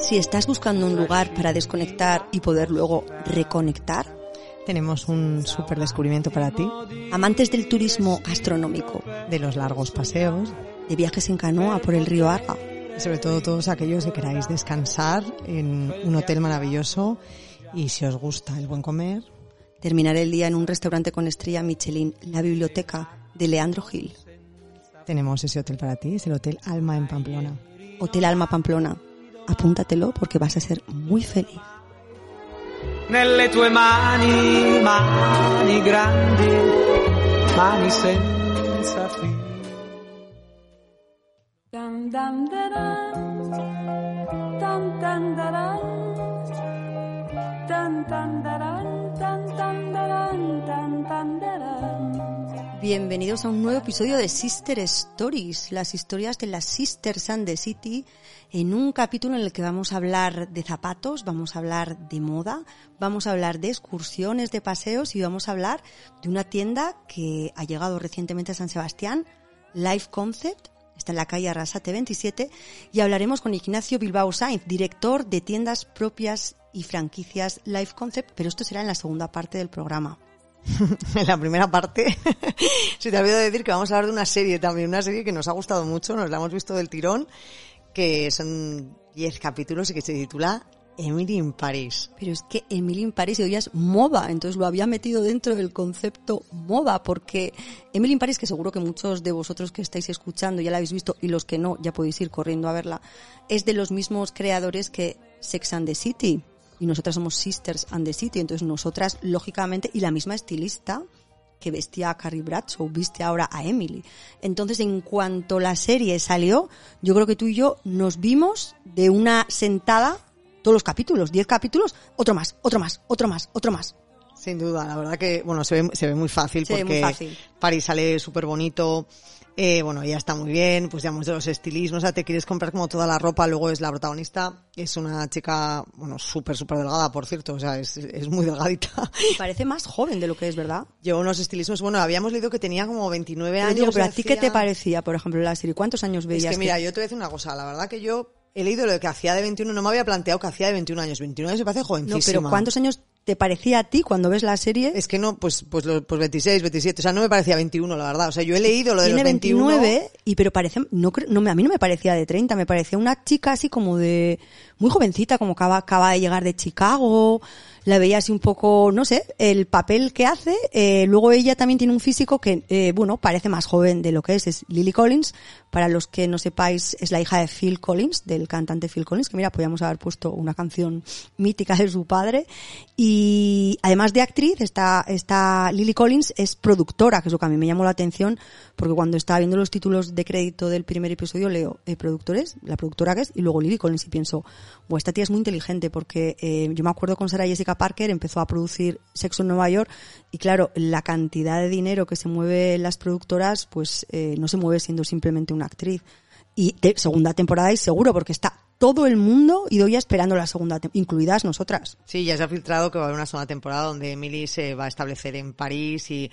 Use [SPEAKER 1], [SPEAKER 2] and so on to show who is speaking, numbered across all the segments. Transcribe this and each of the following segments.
[SPEAKER 1] Si estás buscando un lugar para desconectar y poder luego reconectar,
[SPEAKER 2] tenemos un súper descubrimiento para ti.
[SPEAKER 1] Amantes del turismo gastronómico,
[SPEAKER 2] de los largos paseos,
[SPEAKER 1] de viajes en canoa por el río Arga.
[SPEAKER 2] Y sobre todo todos aquellos que queráis descansar en un hotel maravilloso y si os gusta el buen comer.
[SPEAKER 1] Terminar el día en un restaurante con estrella Michelin, la biblioteca de Leandro Gil.
[SPEAKER 2] Tenemos ese hotel para ti, es el Hotel Alma en Pamplona.
[SPEAKER 1] Hotel Alma Pamplona. Apúntatelo porque vas a ser muy feliz.
[SPEAKER 3] Nelle tue mani, mani grandi, mani senza fine.
[SPEAKER 4] Da, da,
[SPEAKER 1] Bienvenidos a un nuevo episodio de Sister Stories, las historias de las Sisters and the City, en un capítulo en el que vamos a hablar de zapatos, vamos a hablar de moda, vamos a hablar de excursiones, de paseos y vamos a hablar de una tienda que ha llegado recientemente a San Sebastián, Life Concept, está en la calle Arrasate 27, y hablaremos con Ignacio Bilbao Sainz, director de tiendas propias y franquicias Life Concept, pero esto será en la segunda parte del programa.
[SPEAKER 2] en la primera parte se te ha olvidado decir que vamos a hablar de una serie también, una serie que nos ha gustado mucho, nos la hemos visto del tirón, que son 10 capítulos y que se titula Emily in Paris.
[SPEAKER 1] Pero es que Emily in Paris hoy es moda, entonces lo había metido dentro del concepto moda, porque Emily in Paris, que seguro que muchos de vosotros que estáis escuchando ya la habéis visto y los que no, ya podéis ir corriendo a verla, es de los mismos creadores que Sex and the City. Y nosotras somos Sisters and the City, entonces nosotras, lógicamente, y la misma estilista que vestía a Carrie Bradshaw, viste ahora a Emily. Entonces, en cuanto la serie salió, yo creo que tú y yo nos vimos de una sentada todos los capítulos, 10 capítulos, otro más, otro más, otro más, otro más.
[SPEAKER 2] Sin duda, la verdad que, bueno, se ve, se ve muy fácil
[SPEAKER 1] Se ve
[SPEAKER 2] porque
[SPEAKER 1] muy fácil.
[SPEAKER 2] París sale súper bonito. Eh, bueno, ella está muy bien, pues ya hemos de los estilismos, o sea, te quieres comprar como toda la ropa, luego es la protagonista, es una chica, bueno, súper, súper delgada, por cierto, o sea, es, es muy delgadita.
[SPEAKER 1] Y parece más joven de lo que es, ¿verdad?
[SPEAKER 2] Lleva unos estilismos, bueno, habíamos leído que tenía como 29
[SPEAKER 1] Pero
[SPEAKER 2] años.
[SPEAKER 1] digo, pero a ti qué te parecía, por ejemplo, la serie? ¿Cuántos años
[SPEAKER 2] Es
[SPEAKER 1] veías?
[SPEAKER 2] que mira, yo te voy a decir una cosa, la verdad que yo he leído lo de que hacía de 21, no me había planteado que hacía de 21 años, 21 años me parece
[SPEAKER 1] No,
[SPEAKER 2] jovencísima.
[SPEAKER 1] pero ¿cuántos años te parecía a ti cuando ves la serie?
[SPEAKER 2] Es que no, pues, pues, pues 26, 27, o sea, no me parecía 21, la verdad. O sea, yo he leído lo de
[SPEAKER 1] Tiene
[SPEAKER 2] los 21.
[SPEAKER 1] 29 y pero parece no, no me- a mí no me parecía de 30, me parecía una chica así como de muy jovencita, como acaba, acaba de llegar de Chicago, la veía así un poco, no sé, el papel que hace, eh, luego ella también tiene un físico que, eh, bueno, parece más joven de lo que es, es Lily Collins, para los que no sepáis, es la hija de Phil Collins, del cantante Phil Collins, que mira, podíamos haber puesto una canción mítica de su padre, y además de actriz, está, está Lily Collins es productora, que es lo que a mí me llamó la atención, porque cuando estaba viendo los títulos de crédito del primer episodio leo eh, productores, la productora que es, y luego Lily Collins y pienso, bueno, esta tía es muy inteligente porque yo me acuerdo con Sarah Jessica Parker empezó a producir Sexo en Nueva York y claro, la cantidad de dinero que se mueve las productoras pues eh, no se mueve siendo simplemente una actriz. Y de segunda temporada y seguro porque está todo el mundo ido ya esperando la segunda, tem- incluidas nosotras.
[SPEAKER 2] Sí, ya se ha filtrado que va a haber una segunda temporada donde Emily se va a establecer en París y,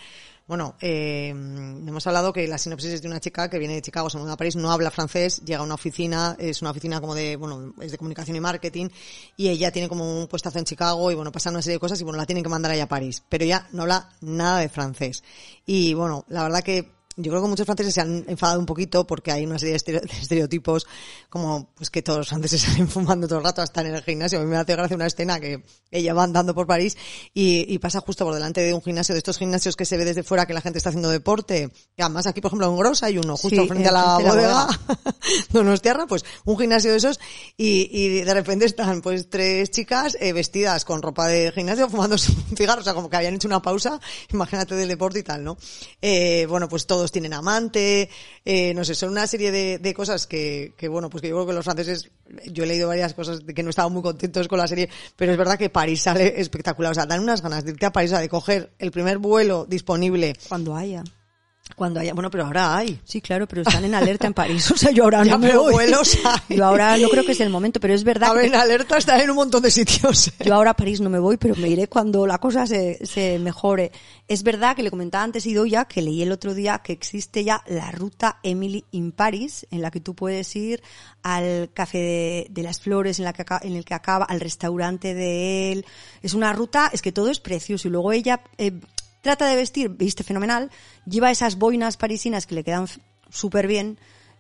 [SPEAKER 2] bueno, eh, hemos hablado que la sinopsis es de una chica que viene de Chicago, se muda a París, no habla francés, llega a una oficina, es una oficina como de, bueno, es de comunicación y marketing, y ella tiene como un puestazo en Chicago y bueno, pasan una serie de cosas y bueno, la tienen que mandar allá a París, pero ella no habla nada de francés. Y bueno, la verdad que yo creo que muchos franceses se han enfadado un poquito porque hay una serie de estereo- de estereotipos como pues que todos los franceses salen fumando todo el rato hasta en el gimnasio. A mí me hace gracia una escena que ella va andando por París y, y pasa justo por delante de un gimnasio, de estos gimnasios que se ve desde fuera que la gente está haciendo deporte. Y además aquí, por ejemplo, en Gros hay uno justo
[SPEAKER 1] Sí,
[SPEAKER 2] frente a la
[SPEAKER 1] frente
[SPEAKER 2] bodega. Donostiarra, pues un gimnasio de esos y, y de repente están pues tres chicas eh, vestidas con ropa de gimnasio fumando un cigarro, o sea, como que habían hecho una pausa, imagínate del deporte y tal, ¿no? Eh, bueno, pues tienen amante, eh, no sé, son una serie de, de cosas que, que, bueno, pues que yo creo que los franceses, yo he leído varias cosas de que no estaban muy contentos con la serie, pero es verdad que París sale espectacular, o sea, dan unas ganas de irte a París, o sea, de coger el primer vuelo disponible
[SPEAKER 1] Cuando haya.
[SPEAKER 2] Cuando haya, bueno, pero ahora hay.
[SPEAKER 1] Sí, claro, pero están en alerta en París. O sea, yo ahora
[SPEAKER 2] Ya,
[SPEAKER 1] no me
[SPEAKER 2] pero
[SPEAKER 1] voy.
[SPEAKER 2] vuelos hay.
[SPEAKER 1] Yo ahora no creo que es el momento, pero es verdad
[SPEAKER 2] A ver, en alerta está en un montón de sitios.
[SPEAKER 1] yo ahora a París no me voy, pero me iré cuando la cosa se, se mejore. Es verdad que le comentaba antes Idoya que leí el otro día que existe ya la ruta Emily in Paris, en la que tú puedes ir al café de, de las flores, en, la que, en el que acaba, al restaurante de él. Es una ruta, es que todo es precioso. Y luego ella eh, trata de vestir, viste fenomenal, lleva esas boinas parisinas que le quedan súper bien.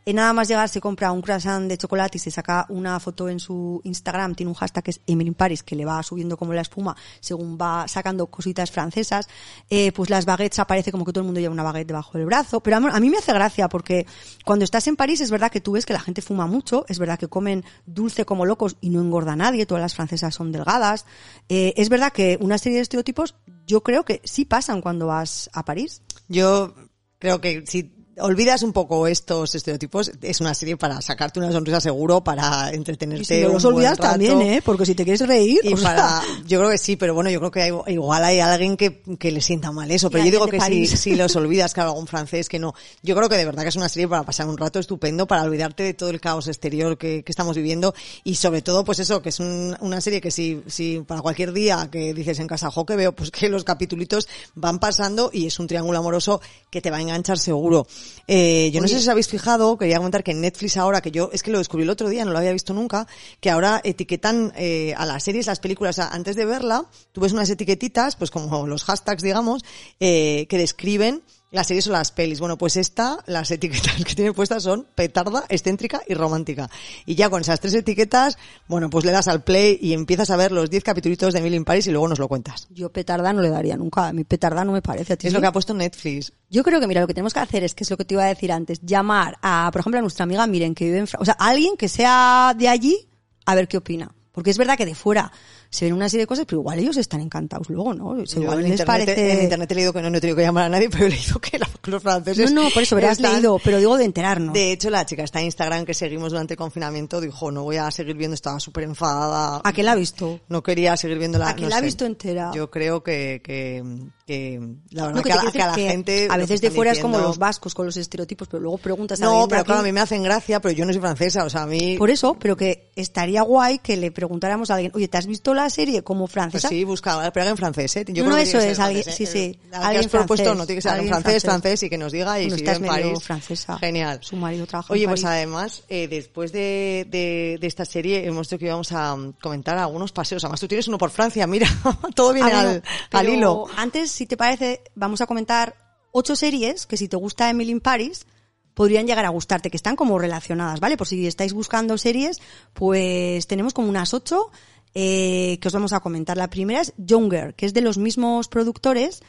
[SPEAKER 1] Eh, nada más llegar se compra un croissant de chocolate y se saca una foto en su Instagram, tiene un hashtag que es Emily Paris, que le va subiendo como la espuma según va sacando cositas francesas. Eh, pues las baguettes aparece como que todo el mundo lleva una baguette debajo del brazo. Pero a mí- a mí me hace gracia porque cuando estás en París es verdad que tú ves que la gente fuma mucho, es verdad que comen dulce como locos y no engorda a nadie, todas las francesas son delgadas. Eh, es verdad que una serie de estereotipos yo creo que sí pasan cuando vas a París.
[SPEAKER 2] Yo creo que si olvidas un poco estos estereotipos, es una serie para sacarte una sonrisa seguro, para entretenerte.
[SPEAKER 1] Y si no
[SPEAKER 2] un
[SPEAKER 1] los
[SPEAKER 2] buen
[SPEAKER 1] olvidas
[SPEAKER 2] rato.
[SPEAKER 1] también, ¿eh? Porque si te quieres reír,
[SPEAKER 2] Y
[SPEAKER 1] o sea,
[SPEAKER 2] para, yo creo que sí, pero bueno, yo creo que hay- igual hay alguien que, que le sienta mal eso.
[SPEAKER 1] Y
[SPEAKER 2] Pero yo digo que si, si los olvidas, claro, algún francés que no. Yo creo que de verdad que es una serie para pasar un rato estupendo, para olvidarte de todo el caos exterior que, que estamos viviendo y sobre todo, pues eso, que es un- una serie que si, si para cualquier día que dices en casa, jo, que veo, pues que los capitulitos van pasando y es un triángulo amoroso que te va a enganchar seguro. Eh, yo no sé si os habéis fijado, quería comentar que en Netflix ahora, que yo es que lo descubrí el otro día, no lo había visto nunca, que ahora etiquetan eh, a las series, las películas, o sea, antes de verla, tú ves unas etiquetitas, pues como los hashtags, digamos, eh, que describen las series o las pelis. Bueno, pues esta, las etiquetas que tiene puestas son petarda, excéntrica y romántica. Y ya con esas tres etiquetas, bueno, pues le das al play y empiezas a ver los 10 capítulos de Emily in Paris y luego nos lo cuentas.
[SPEAKER 1] yo petarda no le daría nunca. A mí petarda no me parece. ¿A ti
[SPEAKER 2] Es
[SPEAKER 1] sí?
[SPEAKER 2] lo que ha puesto Netflix.
[SPEAKER 1] Yo creo que, mira, lo que tenemos que hacer es, que es lo que te iba a decir antes, llamar a, por ejemplo, a nuestra amiga Miren, que vive en Francia, o sea, alguien que sea de allí, a ver qué opina. Porque es verdad que de fuera se ven una serie de cosas, pero igual ellos están encantados luego, ¿no? O sea, igual
[SPEAKER 2] en,
[SPEAKER 1] les
[SPEAKER 2] internet,
[SPEAKER 1] parece...
[SPEAKER 2] en internet he leído que no, no he tenido que llamar a nadie, pero he leído que la- los franceses...
[SPEAKER 1] No, no, por eso verás
[SPEAKER 2] están-
[SPEAKER 1] leído, pero digo de enterarnos.
[SPEAKER 2] De hecho, la chica está en Instagram que seguimos durante el confinamiento dijo, no voy a seguir viendo, estaba súper enfadada.
[SPEAKER 1] ¿A qué la ha visto?
[SPEAKER 2] No quería seguir viendo la
[SPEAKER 1] ¿A
[SPEAKER 2] no
[SPEAKER 1] la ha visto entera?
[SPEAKER 2] Yo creo que, que, que la verdad
[SPEAKER 1] No,
[SPEAKER 2] que,
[SPEAKER 1] que
[SPEAKER 2] a, la-
[SPEAKER 1] quiero
[SPEAKER 2] que a la
[SPEAKER 1] decir que
[SPEAKER 2] gente...
[SPEAKER 1] A veces de fuera es como los vascos con los estereotipos, pero luego preguntas a
[SPEAKER 2] No, pero claro, a mí me hacen gracia, pero yo no soy francesa, o sea, a mí...
[SPEAKER 1] Por eso, pero que estaría guay que le preguntáramos a alguien, oye, ¿te has visto la serie como
[SPEAKER 2] Pues
[SPEAKER 1] francesa?
[SPEAKER 2] sí, busca, pero en francés, ¿eh? Yo
[SPEAKER 1] No,
[SPEAKER 2] creo
[SPEAKER 1] no, eso es, alguien-
[SPEAKER 2] francés,
[SPEAKER 1] sí,
[SPEAKER 2] ¿eh?
[SPEAKER 1] sí,
[SPEAKER 2] que
[SPEAKER 1] alguien
[SPEAKER 2] has propuesto
[SPEAKER 1] francés,
[SPEAKER 2] no tiene que ser en francés,
[SPEAKER 1] francés.
[SPEAKER 2] francés, y que nos diga y si
[SPEAKER 1] esta
[SPEAKER 2] vive
[SPEAKER 1] es
[SPEAKER 2] en París.
[SPEAKER 1] francesa.
[SPEAKER 2] Genial.
[SPEAKER 1] Su marido trabaja en
[SPEAKER 2] Oye, pues además, eh, después de, de, de esta serie, hemos dicho que íbamos a mm, comentar algunos paseos. Además, tú tienes uno por Francia, mira, todo viene
[SPEAKER 1] Ah,
[SPEAKER 2] al, al hilo.
[SPEAKER 1] Antes, si te parece, vamos a comentar ocho series que si te gusta Emily in Paris, podrían llegar a gustarte, que están como relacionadas, ¿vale? Por si estáis buscando series, pues tenemos como unas ocho eh, que os vamos a comentar. La primera es Younger, que es de los mismos productores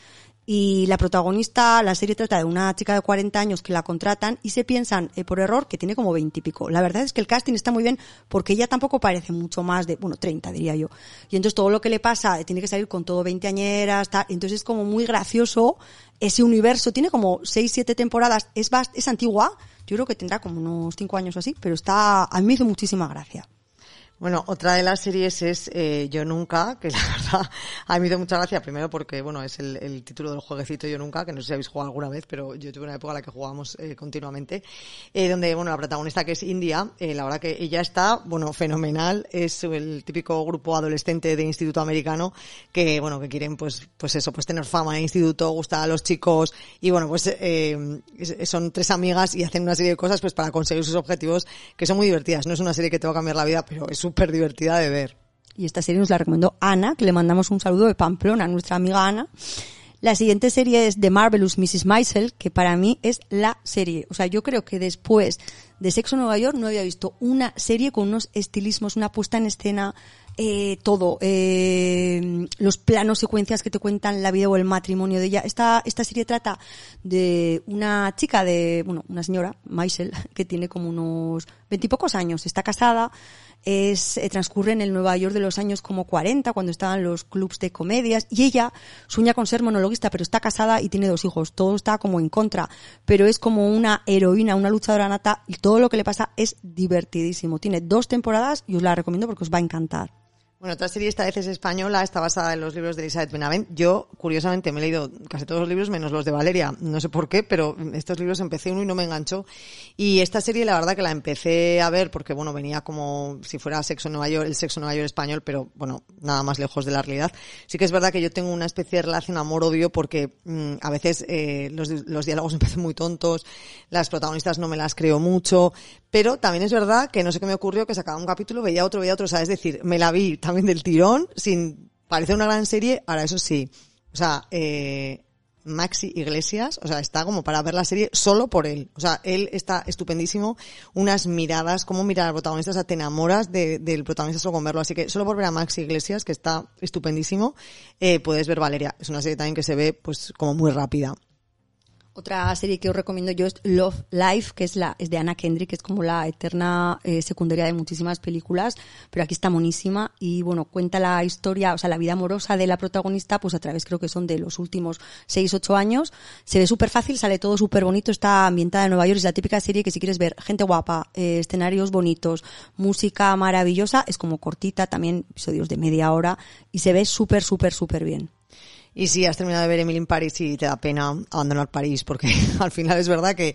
[SPEAKER 1] y la protagonista, la serie trata de una chica de 40 años que la contratan y se piensan eh, por error que tiene como 20 y pico. La verdad es que el casting está muy bien porque ella tampoco parece mucho más de, bueno, 30 diría yo. Y entonces todo lo que le pasa eh, tiene que salir con todo 20 añeras, tal. Entonces es como muy gracioso ese universo. Tiene como 6, 7 temporadas. Es, es antigua. Yo creo que tendrá como unos 5 años o así, pero está, a mí me hizo muchísima gracia.
[SPEAKER 2] Bueno, otra de las series es eh, Yo Nunca, que la verdad a mí me hizo mucha gracia, primero porque, bueno, es el, el título del jueguecito Yo Nunca, que no sé si habéis jugado alguna vez, pero yo tuve una época en la que jugábamos eh, continuamente, eh, donde, bueno, la protagonista que es India, eh, la verdad que ella está, bueno, fenomenal, es el típico grupo adolescente de instituto americano que, bueno, que quieren, pues, pues eso, pues tener fama en instituto, gustar a los chicos, y bueno, pues eh, son tres amigas y hacen una serie de cosas, pues para conseguir sus objetivos, que son muy divertidas. No es una serie que te va a cambiar la vida, pero es súper divertida de ver.
[SPEAKER 1] Y esta serie nos la recomendó Ana, que le mandamos un saludo de Pamplona, nuestra amiga Ana. La siguiente serie es The Marvelous Mrs. Maisel, que para mí es la serie. O sea, yo creo que después de Sexo Nueva York no había visto una serie con unos estilismos, una puesta en escena, eh, todo, eh, los planos, secuencias que te cuentan la vida o el matrimonio de ella. Esta, esta serie trata de una chica de, bueno, una señora, Maisel, que tiene como unos veintipocos años, está casada, es, eh, transcurre en el Nueva York de los años como 40, cuando estaban los clubs de comedias, y ella sueña con ser monologuista, pero está casada y tiene dos hijos, todo está como en contra, pero es como una heroína, una luchadora nata, y todo lo que le pasa es divertidísimo. Tiene dos temporadas y os la recomiendo porque os va a encantar.
[SPEAKER 2] Bueno, otra serie esta vez es española, está basada en los libros de Elizabeth Benavent. Yo, curiosamente, me he leído casi todos los libros, menos los de Valeria. No sé por qué, pero estos libros empecé uno y no me enganchó. Y esta serie, la verdad que la empecé a ver porque, bueno, venía como si fuera Sexo Nueva York, el Sexo Nueva York español, pero, bueno, nada más lejos de la realidad. Sí que es verdad que yo tengo una especie de relación amor-odio porque mm, a veces eh, los, los diálogos me parecen muy tontos, las protagonistas no me las creo mucho, pero también es verdad que no sé qué me ocurrió, que sacaba un capítulo, veía otro, veía otro, o sea, es decir, me la vi también del tirón, sin parecer una gran serie, ahora eso sí, o sea, eh, Maxi Iglesias, o sea, está como para ver la serie solo por él. O sea, él está estupendísimo, unas miradas, cómo mirar al protagonista, o sea, te enamoras de- del protagonista solo con verlo. Así que solo por ver a Maxi Iglesias, que está estupendísimo, eh, puedes ver Valeria. Es una serie también que se ve, pues, como muy rápida.
[SPEAKER 1] Otra serie que os recomiendo yo es Love Life, que es la es de Anna Kendrick, que es como la eterna eh, secundaria de muchísimas películas, pero aquí está monísima y bueno, cuenta la historia, o sea, la vida amorosa de la protagonista, pues a través creo que son de los últimos 6, 8 años. Se ve súper fácil, sale todo súper bonito, está ambientada en Nueva York, es la típica serie que si quieres ver gente guapa, eh, escenarios bonitos, música maravillosa, es como cortita, también episodios de media hora y se ve súper, súper, súper bien.
[SPEAKER 2] Y si has terminado de ver Emily in Paris y te da pena abandonar París, porque al final es verdad que,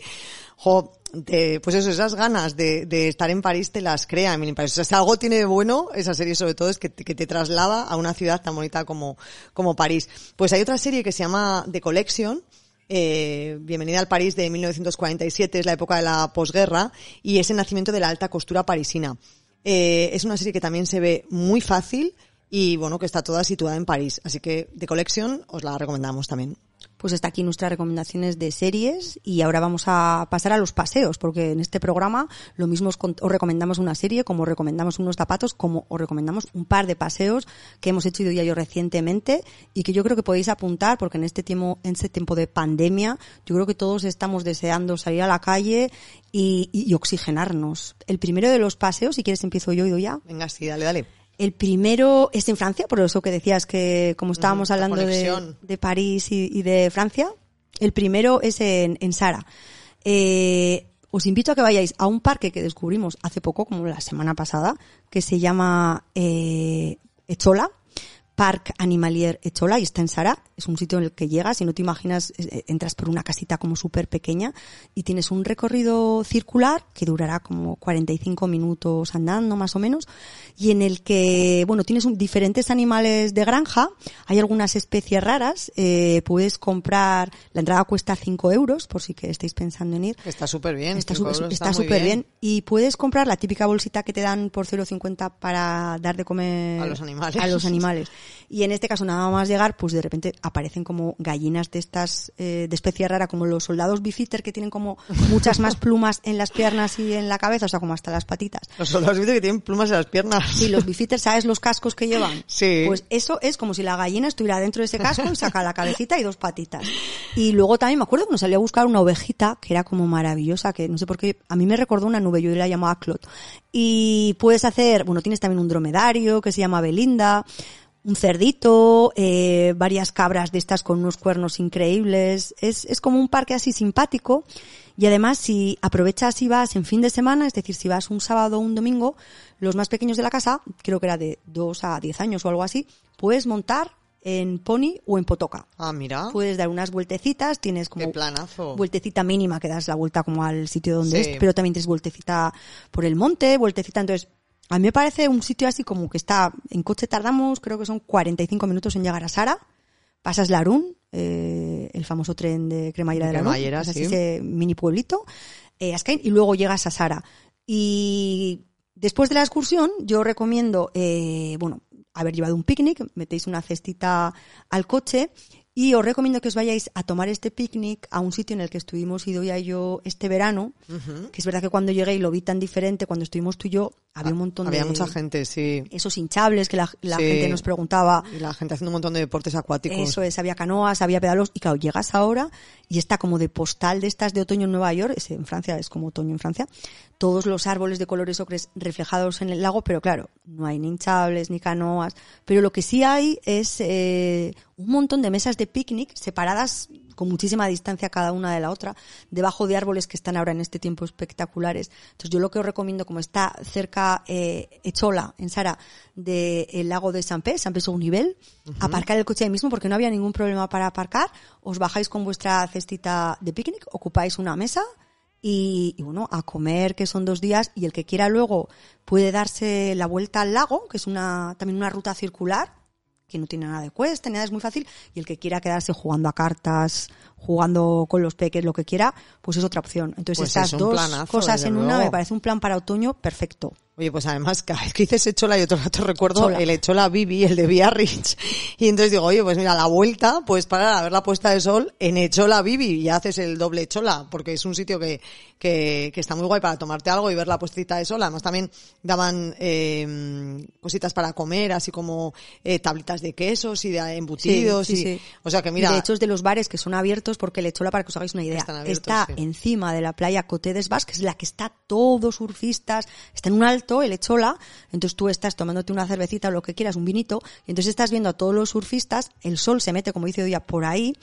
[SPEAKER 2] jo, pues eso, esas ganas de, estar en París te las crea Emily in Paris. O sea, si algo tiene de bueno, esa serie sobre todo es que, te- traslada a una ciudad tan bonita como, como París. Pues hay otra serie que se llama The Collection, eh, Bienvenida al París de 1947, es la época de la posguerra, y es el nacimiento de la alta costura parisina. Eh, es una serie que también se ve muy fácil y bueno, que está toda situada en París. Así que de colección os la recomendamos también.
[SPEAKER 1] Pues hasta aquí nuestras recomendaciones de series y ahora vamos a pasar a los paseos, porque en este programa lo mismo os, recomendamos una serie, como os recomendamos unos zapatos, como os recomendamos un par de paseos que hemos hecho yo y yo recientemente y que yo creo que podéis apuntar porque en este tiempo, en este tiempo de pandemia, yo creo que todos estamos deseando salir a la calle y, y- y oxigenarnos. El primero de los paseos, si quieres empiezo yo y doy ya.
[SPEAKER 2] Venga, sí, dale, dale.
[SPEAKER 1] El primero es en Francia, por eso que decías que como estábamos
[SPEAKER 2] la
[SPEAKER 1] hablando de, de París y, y de Francia, el primero es en, en Sara. Eh, os invito a que vayáis a un parque que descubrimos hace poco, como la semana pasada, que se llama eh, Echola. Parc Animalier Echola y está en Sara. Es un sitio en el que llegas y no te imaginas, eh, entras por una casita como súper pequeña y tienes un recorrido circular que durará como 45 minutos andando más o menos y en el que, bueno, tienes un- diferentes animales de granja, hay algunas especies raras, eh, puedes comprar, la entrada cuesta 5 euros por si que estéis pensando en ir.
[SPEAKER 2] Está súper bien.
[SPEAKER 1] Está súper bien. Y puedes comprar la típica bolsita que te dan por 0,50 para dar de comer
[SPEAKER 2] A los animales.
[SPEAKER 1] a los animales. Y en este caso, nada más llegar, pues de repente aparecen como gallinas de estas, eh, de especie rara, como los soldados bifiter que tienen como muchas más plumas en las piernas y en la cabeza, o sea, como hasta las patitas.
[SPEAKER 2] Los soldados viste que tienen plumas en las piernas.
[SPEAKER 1] Sí, los bifiters, ¿sabes los cascos que llevan?
[SPEAKER 2] Sí.
[SPEAKER 1] Pues eso es como si la gallina estuviera dentro de ese casco y saca la cabecita y dos patitas. Y luego también me acuerdo que nos salió a buscar una ovejita que era como maravillosa, que no sé por qué, a mí me recordó una nube, yo la llamaba Clot. Y puedes hacer, bueno, tienes también un dromedario que se llama Belinda, un cerdito, eh, varias cabras de estas con unos cuernos increíbles. Es, es como un parque así simpático. Y además, si aprovechas y vas en fin de semana, es decir, si vas un sábado o un domingo, los más pequeños de la casa, creo que era de 2 a 10 años o algo así, puedes montar en pony o en potoca.
[SPEAKER 2] Ah, mira.
[SPEAKER 1] Puedes dar unas vueltecitas, tienes como
[SPEAKER 2] Qué planazo.
[SPEAKER 1] vueltecita mínima que das la vuelta como al sitio donde
[SPEAKER 2] Sí.
[SPEAKER 1] es, pero también tienes vueltecita por el monte, vueltecita, entonces a mí me parece un sitio así como que está, en coche tardamos, creo que son 45 minutos en llegar a Sara, pasas Larún, eh, el famoso tren de cremallera de,
[SPEAKER 2] De
[SPEAKER 1] Larún,
[SPEAKER 2] cremallera, sí.
[SPEAKER 1] ese mini pueblito, eh, y luego llegas a Sara. Y después de la excursión, yo recomiendo, eh, bueno, haber llevado un picnic, metéis una cestita al coche Y os recomiendo que os vayáis a tomar este picnic a un sitio en el que estuvimos Idoia y yo este verano, que es verdad que cuando llegué y lo vi tan diferente, cuando estuvimos tú y yo, había un montón
[SPEAKER 2] Había
[SPEAKER 1] de...
[SPEAKER 2] mucha gente, sí.
[SPEAKER 1] Esos hinchables que la, la
[SPEAKER 2] Sí.
[SPEAKER 1] gente nos preguntaba.
[SPEAKER 2] Y la gente haciendo un montón de deportes acuáticos.
[SPEAKER 1] Eso es, había canoas, había pedalos, y claro, llegas ahora y está como de postal de estas de otoño en Nueva York, es en Francia, es como otoño en Francia, todos los árboles de colores ocres reflejados en el lago, pero claro, no hay ni hinchables ni canoas, pero lo que sí hay es eh, un montón de mesas de picnic separadas con muchísima distancia cada una de la otra, debajo de árboles que están ahora en este tiempo espectaculares. Entonces yo lo que os recomiendo, como está cerca eh, Echola, en Sara, del lago de San Pé, San Pé nivel, aparcar el coche ahí mismo porque no había ningún problema para aparcar, os bajáis con vuestra cestita de picnic, ocupáis una mesa y, y bueno, a comer, que son dos días, y el que quiera luego puede darse la vuelta al lago, que es una, también una ruta circular, que no tiene nada de cuesta, ni nada, es muy fácil, y el que quiera quedarse jugando a cartas, jugando con los peques, lo que quiera, pues es otra opción. Entonces
[SPEAKER 2] Pues
[SPEAKER 1] estas
[SPEAKER 2] es
[SPEAKER 1] dos
[SPEAKER 2] planazo,
[SPEAKER 1] cosas en una
[SPEAKER 2] luego.
[SPEAKER 1] me parece un plan para otoño perfecto.
[SPEAKER 2] Oye, pues además, cada vez que dices Echola, yo todo el rato recuerdo
[SPEAKER 1] Chola.
[SPEAKER 2] el Echola Bibi, el de Biarritz. Y entonces digo, oye, pues mira, la vuelta, pues para a ver la puesta de sol en Echola Bibi y haces el doble Echola, porque es un sitio que, que, que está muy guay para tomarte algo y ver la puestita de sol. Además también daban eh, cositas para comer, así como eh, tablitas de quesos y de embutidos.
[SPEAKER 1] Sí, sí,
[SPEAKER 2] y,
[SPEAKER 1] sí.
[SPEAKER 2] O sea que
[SPEAKER 1] Y
[SPEAKER 2] mira,
[SPEAKER 1] de hecho es de los bares que son abiertos porque el Echola, para que os hagáis una idea,
[SPEAKER 2] abiertos,
[SPEAKER 1] está encima de la playa Coté des Bas, que es la que está todo surfistas, está en un alto, el Echola, entonces tú estás tomándote una cervecita o lo que quieras, un vinito, y entonces estás viendo a todos los surfistas, el sol se mete, como dice Odia, por ahí,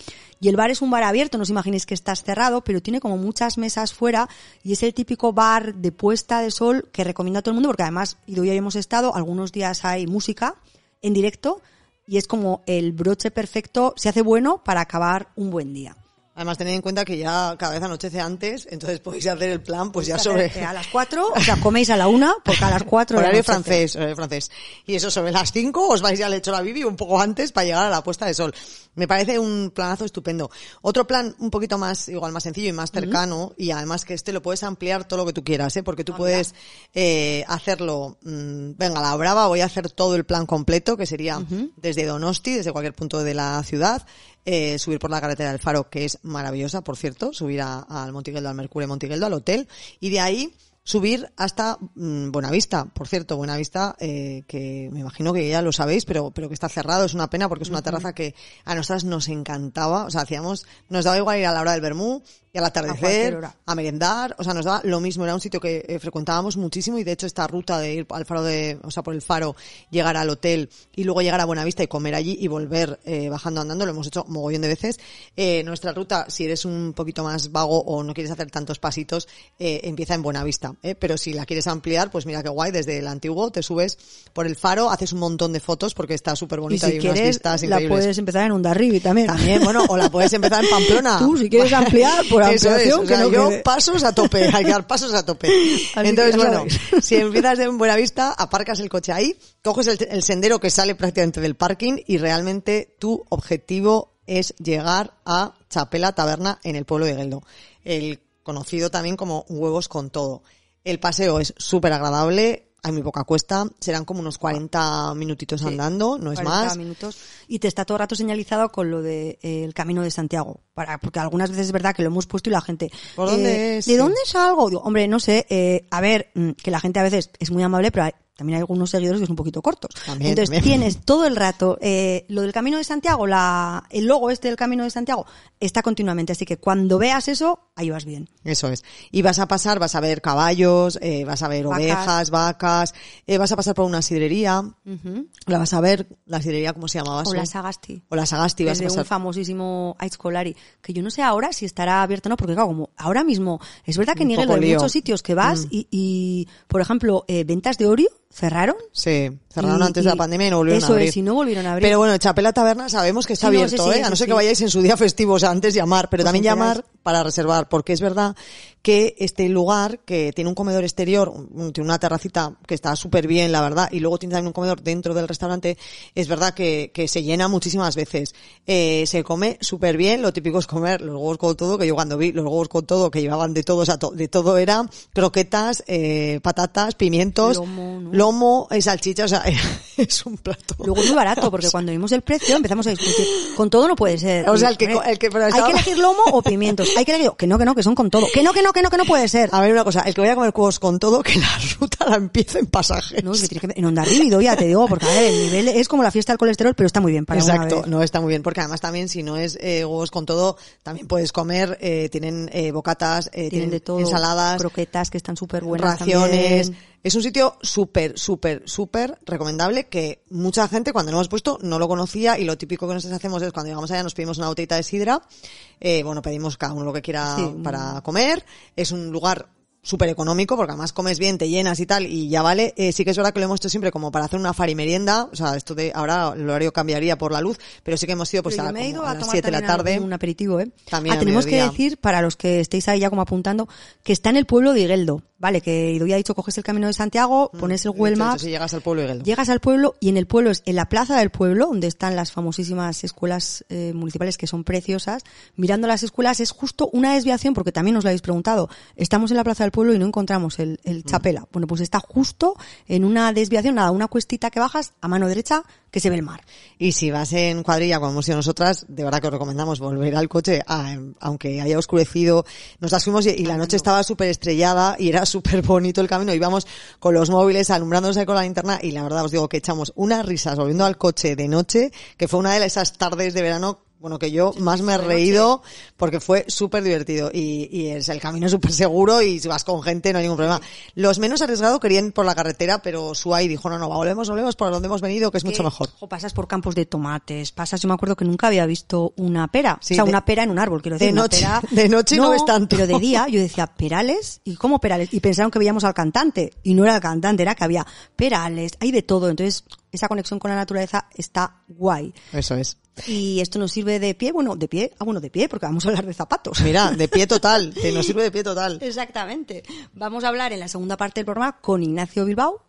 [SPEAKER 1] y el bar es un bar abierto, no os imaginéis que estás cerrado, pero tiene como muchas mesas fuera, y es el típico bar de puesta de sol que recomiendo a todo el mundo, porque además, y yo hemos estado, algunos días hay música en directo, y es como el broche perfecto, se hace bueno para acabar un buen día.
[SPEAKER 2] Además tened en cuenta que ya cada vez anochece antes, entonces podéis hacer el plan, pues ya sobre...
[SPEAKER 1] A las 4, o sea, coméis a la una, porque a las 4
[SPEAKER 2] Horario francés, horario francés. Y eso sobre las 5 os vais ya al hecho la Bibi un poco antes para llegar a la puesta de sol. Me parece un planazo estupendo. Otro plan un poquito más, igual más sencillo y más cercano, y además que este lo puedes ampliar todo lo que tú quieras, ¿eh? porque tú puedes eh, hacerlo, mm, venga, la brava, voy a hacer todo el plan completo, que sería desde Donosti, desde cualquier punto de la ciudad, eh, subir por la carretera del Faro, que es maravillosa, por cierto, subir a- al Montigueldo, al Mercurio Montigueldo, al hotel, y de ahí subir hasta mm, Buenavista. Por cierto, Buenavista, eh, que me imagino que ya lo sabéis, pero, pero que está cerrado, es una pena porque es una terraza que a nosotras nos encantaba, o sea, hacíamos, nos daba igual ir a la hora del vermú y al atardecer,
[SPEAKER 1] hora.
[SPEAKER 2] a merendar, o sea, nos daba lo mismo, era un sitio que eh, frecuentábamos muchísimo y de hecho esta ruta de ir al faro de, o sea, por el faro, llegar al hotel y luego llegar a Buenavista y comer allí y volver eh, bajando andando, lo hemos hecho mogollón de veces. Eh, nuestra ruta, si eres un poquito más vago o no quieres hacer tantos pasitos, eh, empieza en Buenavista, ¿eh? pero si la quieres ampliar, pues mira qué guay, desde el antiguo te subes por el faro, haces un montón de fotos porque está súper
[SPEAKER 1] Y
[SPEAKER 2] bonita
[SPEAKER 1] si
[SPEAKER 2] y unas
[SPEAKER 1] quieres,
[SPEAKER 2] vistas
[SPEAKER 1] la
[SPEAKER 2] increíbles.
[SPEAKER 1] puedes empezar en Ondarribi también.
[SPEAKER 2] También, bueno, o la puedes empezar en Pamplona.
[SPEAKER 1] Tú, si quieres ampliar, por
[SPEAKER 2] Eso es,
[SPEAKER 1] ampliación,
[SPEAKER 2] o
[SPEAKER 1] que
[SPEAKER 2] sea,
[SPEAKER 1] no
[SPEAKER 2] yo
[SPEAKER 1] quede.
[SPEAKER 2] pasos a tope, hay que dar pasos a tope.
[SPEAKER 1] Así
[SPEAKER 2] Entonces, bueno, si empiezas en Buenavista, aparcas el coche ahí, coges el, el sendero que sale prácticamente del parking y realmente tu objetivo es llegar a Chapela Taberna en el pueblo de Geldo. El conocido también como huevos con todo. El paseo es súper agradable, hay muy poca cuesta, serán como unos 40 minutitos andando, no es
[SPEAKER 1] 40
[SPEAKER 2] más.
[SPEAKER 1] minutos. Y te está todo el rato señalizado con lo de eh, el camino de Santiago. Para, porque algunas veces es verdad que lo hemos puesto y la gente.
[SPEAKER 2] ¿Por dónde
[SPEAKER 1] eh,
[SPEAKER 2] es?
[SPEAKER 1] ¿De
[SPEAKER 2] Sí.
[SPEAKER 1] dónde salgo? Digo, hombre, no sé. eh, a ver, mm, que la gente a veces es muy amable, pero hay- también hay algunos seguidores que son un poquito cortos.
[SPEAKER 2] También,
[SPEAKER 1] Entonces
[SPEAKER 2] también.
[SPEAKER 1] tienes todo el rato eh, lo del camino de Santiago, la, el logo este del camino de Santiago está continuamente. Así que cuando veas eso, ahí vas bien.
[SPEAKER 2] Eso es. Y vas a pasar, vas a ver caballos, eh, vas a ver
[SPEAKER 1] Vacas.
[SPEAKER 2] ovejas, vacas, eh, vas a pasar por una sidrería, la vas a ver, la sidrería, ¿cómo se llamaba?
[SPEAKER 1] O la Sagasti.
[SPEAKER 2] O la Sagasti, vas a
[SPEAKER 1] Desde un
[SPEAKER 2] pasar.
[SPEAKER 1] famosísimo Aizkolari, que yo no sé ahora si estará abierto o no, porque claro, como ahora mismo, es verdad que en
[SPEAKER 2] poco
[SPEAKER 1] hay.
[SPEAKER 2] Mm.
[SPEAKER 1] muchos sitios que vas y, y, por ejemplo, eh, ventas de Oreo cerraron.
[SPEAKER 2] Sí, cerraron
[SPEAKER 1] Y-
[SPEAKER 2] antes de la pandemia y no volvieron
[SPEAKER 1] eso
[SPEAKER 2] a abrir.
[SPEAKER 1] es, y no volvieron a abrir.
[SPEAKER 2] Pero bueno, Chapela Taberna sabemos que está
[SPEAKER 1] Sí, no,
[SPEAKER 2] abierto,
[SPEAKER 1] ese sí,
[SPEAKER 2] ¿eh? A no ser que vayáis en su día festivo, o sea, antes llamar, pero
[SPEAKER 1] Os
[SPEAKER 2] también llamar para reservar, porque es verdad que este lugar, que tiene un comedor exterior, tiene una terracita que está súper bien, la verdad, y luego tiene también un comedor dentro del restaurante, es verdad que, que se llena muchísimas veces. Eh, se come súper bien, lo típico es comer los huevos con todo, que yo cuando vi los huevos con todo, que llevaban de todo, o sea, to- de todo era croquetas, eh, patatas, pimientos,
[SPEAKER 1] Lomo, ¿no?
[SPEAKER 2] lomo, eh, salchicha, o sea, es un plato.
[SPEAKER 1] Luego es muy barato, porque cuando vimos el precio empezamos a discutir. Con todo no puede ser.
[SPEAKER 2] O sea, el que- el que- pero
[SPEAKER 1] hay que elegir lomo o pimientos. Hay que elegir, que no, que no, que son con todo. Que no, que no, que no, que no puede ser.
[SPEAKER 2] A ver una cosa, el que vaya a comer huevos con todo, que la ruta la empiece en pasajes.
[SPEAKER 1] No, es que tiene que, en Onda Río, ya te digo, porque a ver, el nivel es como la fiesta del colesterol, pero está muy bien para una
[SPEAKER 2] Exacto,
[SPEAKER 1] vez.
[SPEAKER 2] no está muy bien, porque además también si no es eh, huevos con todo, también puedes comer, eh, tienen eh, bocatas, eh,
[SPEAKER 1] Tienen de todo.
[SPEAKER 2] ensaladas,
[SPEAKER 1] Croquetas que están súper buenas
[SPEAKER 2] raciones.
[SPEAKER 1] también.
[SPEAKER 2] Es un sitio súper, súper, súper recomendable que mucha gente cuando lo hemos puesto no lo conocía y lo típico que nosotros hacemos es cuando llegamos allá nos pedimos una botellita de sidra, eh, bueno, pedimos cada uno lo que quiera
[SPEAKER 1] Sí.
[SPEAKER 2] para comer. Es un lugar súper económico porque además comes bien, te llenas y tal y ya vale. Eh, sí que es verdad que lo hemos hecho siempre como para hacer una farimerienda, o sea, esto de ahora el horario cambiaría por la luz, pero sí que hemos ido pues
[SPEAKER 1] Pero
[SPEAKER 2] a,
[SPEAKER 1] me he ido
[SPEAKER 2] a las
[SPEAKER 1] tomar
[SPEAKER 2] 7 de la tarde.
[SPEAKER 1] un aperitivo, ¿eh?
[SPEAKER 2] También
[SPEAKER 1] ah, tenemos que decir, para los que estéis ahí ya como apuntando, que está en el pueblo de Igueldo, ¿vale? Que Idoia ha dicho, coges el camino de Santiago, pones el Google
[SPEAKER 2] hecho,
[SPEAKER 1] Maps,
[SPEAKER 2] si llegas al pueblo de Gueldo.
[SPEAKER 1] llegas al pueblo y en el pueblo es en la plaza del pueblo, donde están las famosísimas escuelas eh, municipales que son preciosas. Mirando las escuelas es justo una desviación, porque también os lo habéis preguntado. Estamos en la plaza del pueblo y no encontramos el, el chapela. Bueno, pues está justo en una desviación, nada, una cuestita que bajas a mano derecha que se ve el mar.
[SPEAKER 2] Y si vas en cuadrilla, como hemos ido nosotras, de verdad que os recomendamos volver al coche, a- aunque haya oscurecido. Nos las fuimos y, y la noche estaba súper estrellada y era súper bonito el camino. Íbamos con los móviles alumbrándonos ahí con la linterna y la verdad os digo que echamos unas risas volviendo al coche de noche, que fue una de esas tardes de verano bueno, que yo más me he reído porque fue súper divertido y, y es el camino súper seguro y si vas con gente no hay ningún problema. Los menos arriesgados querían por la carretera, pero Suai dijo, no, no, volvemos, volvemos por donde hemos venido, que es mucho mejor.
[SPEAKER 1] jo, pasas por campos de tomates, pasas, yo me acuerdo que nunca había visto una pera,
[SPEAKER 2] Sí,
[SPEAKER 1] o sea,
[SPEAKER 2] de-
[SPEAKER 1] una pera en un árbol, quiero decir,
[SPEAKER 2] de
[SPEAKER 1] una
[SPEAKER 2] noche-
[SPEAKER 1] pera-
[SPEAKER 2] de noche no ves tanto.
[SPEAKER 1] pero de día yo decía, ¿perales? ¿Y cómo perales? Y pensaron que veíamos al cantante, y no era el cantante, era que había perales, hay de todo, entonces esa conexión con la naturaleza está guay.
[SPEAKER 2] Eso es.
[SPEAKER 1] Y esto nos sirve de pie, bueno, de pie, ah, bueno, de pie, porque vamos a hablar de zapatos.
[SPEAKER 2] Mira, de pie total, que nos sirve de pie total.
[SPEAKER 1] Exactamente. Vamos a hablar en la segunda parte del programa con Ignacio Bilbao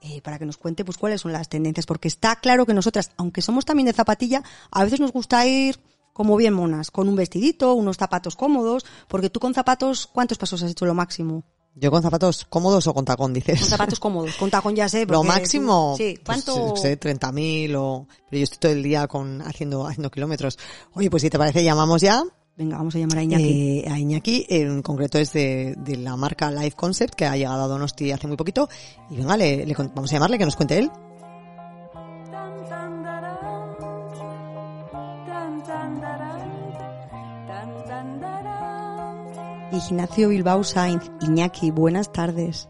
[SPEAKER 1] eh, para que nos cuente pues cuáles son las tendencias, porque está claro que nosotras, aunque somos también de zapatilla, a veces nos gusta ir como bien monas, con un vestidito, unos zapatos cómodos, porque tú con zapatos, ¿cuántos pasos has hecho lo máximo?
[SPEAKER 2] Yo con zapatos cómodos o con tacón, dices.
[SPEAKER 1] Con zapatos cómodos, con tacón ya sé.
[SPEAKER 2] Lo máximo,
[SPEAKER 1] tú- sí,
[SPEAKER 2] pues,
[SPEAKER 1] ¿cuánto?
[SPEAKER 2] yo sé, 30.000 o... Pero yo estoy todo el día con haciendo haciendo kilómetros. Oye, pues si te parece, llamamos ya
[SPEAKER 1] Venga, vamos a llamar a Iñaki.
[SPEAKER 2] eh, a Iñaki. En concreto es de, de la marca Life Concept, que ha llegado a Donosti hace muy poquito. Y venga, le, le vamos a llamarle, que nos cuente él.
[SPEAKER 1] Ignacio Bilbao Sainz, Iñaki, buenas tardes.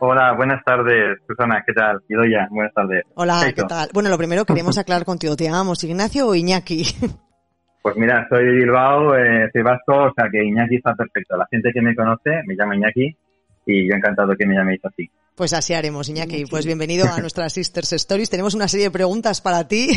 [SPEAKER 5] Hola, buenas tardes, Susana, ¿qué tal? Idoya, buenas tardes.
[SPEAKER 2] Hola. ¿qué tal? Bueno, lo primero queríamos aclarar contigo. ¿Te llamamos Ignacio o Iñaki?
[SPEAKER 5] Pues mira, soy de Bilbao, eh, soy vasco, o sea que Iñaki está perfecto. La gente que me conoce me llama Iñaki y yo encantado que me llaméis así.
[SPEAKER 2] Pues así haremos, Iñaki. Pues bienvenido a nuestras Sisters Stories. Tenemos una serie de preguntas para ti.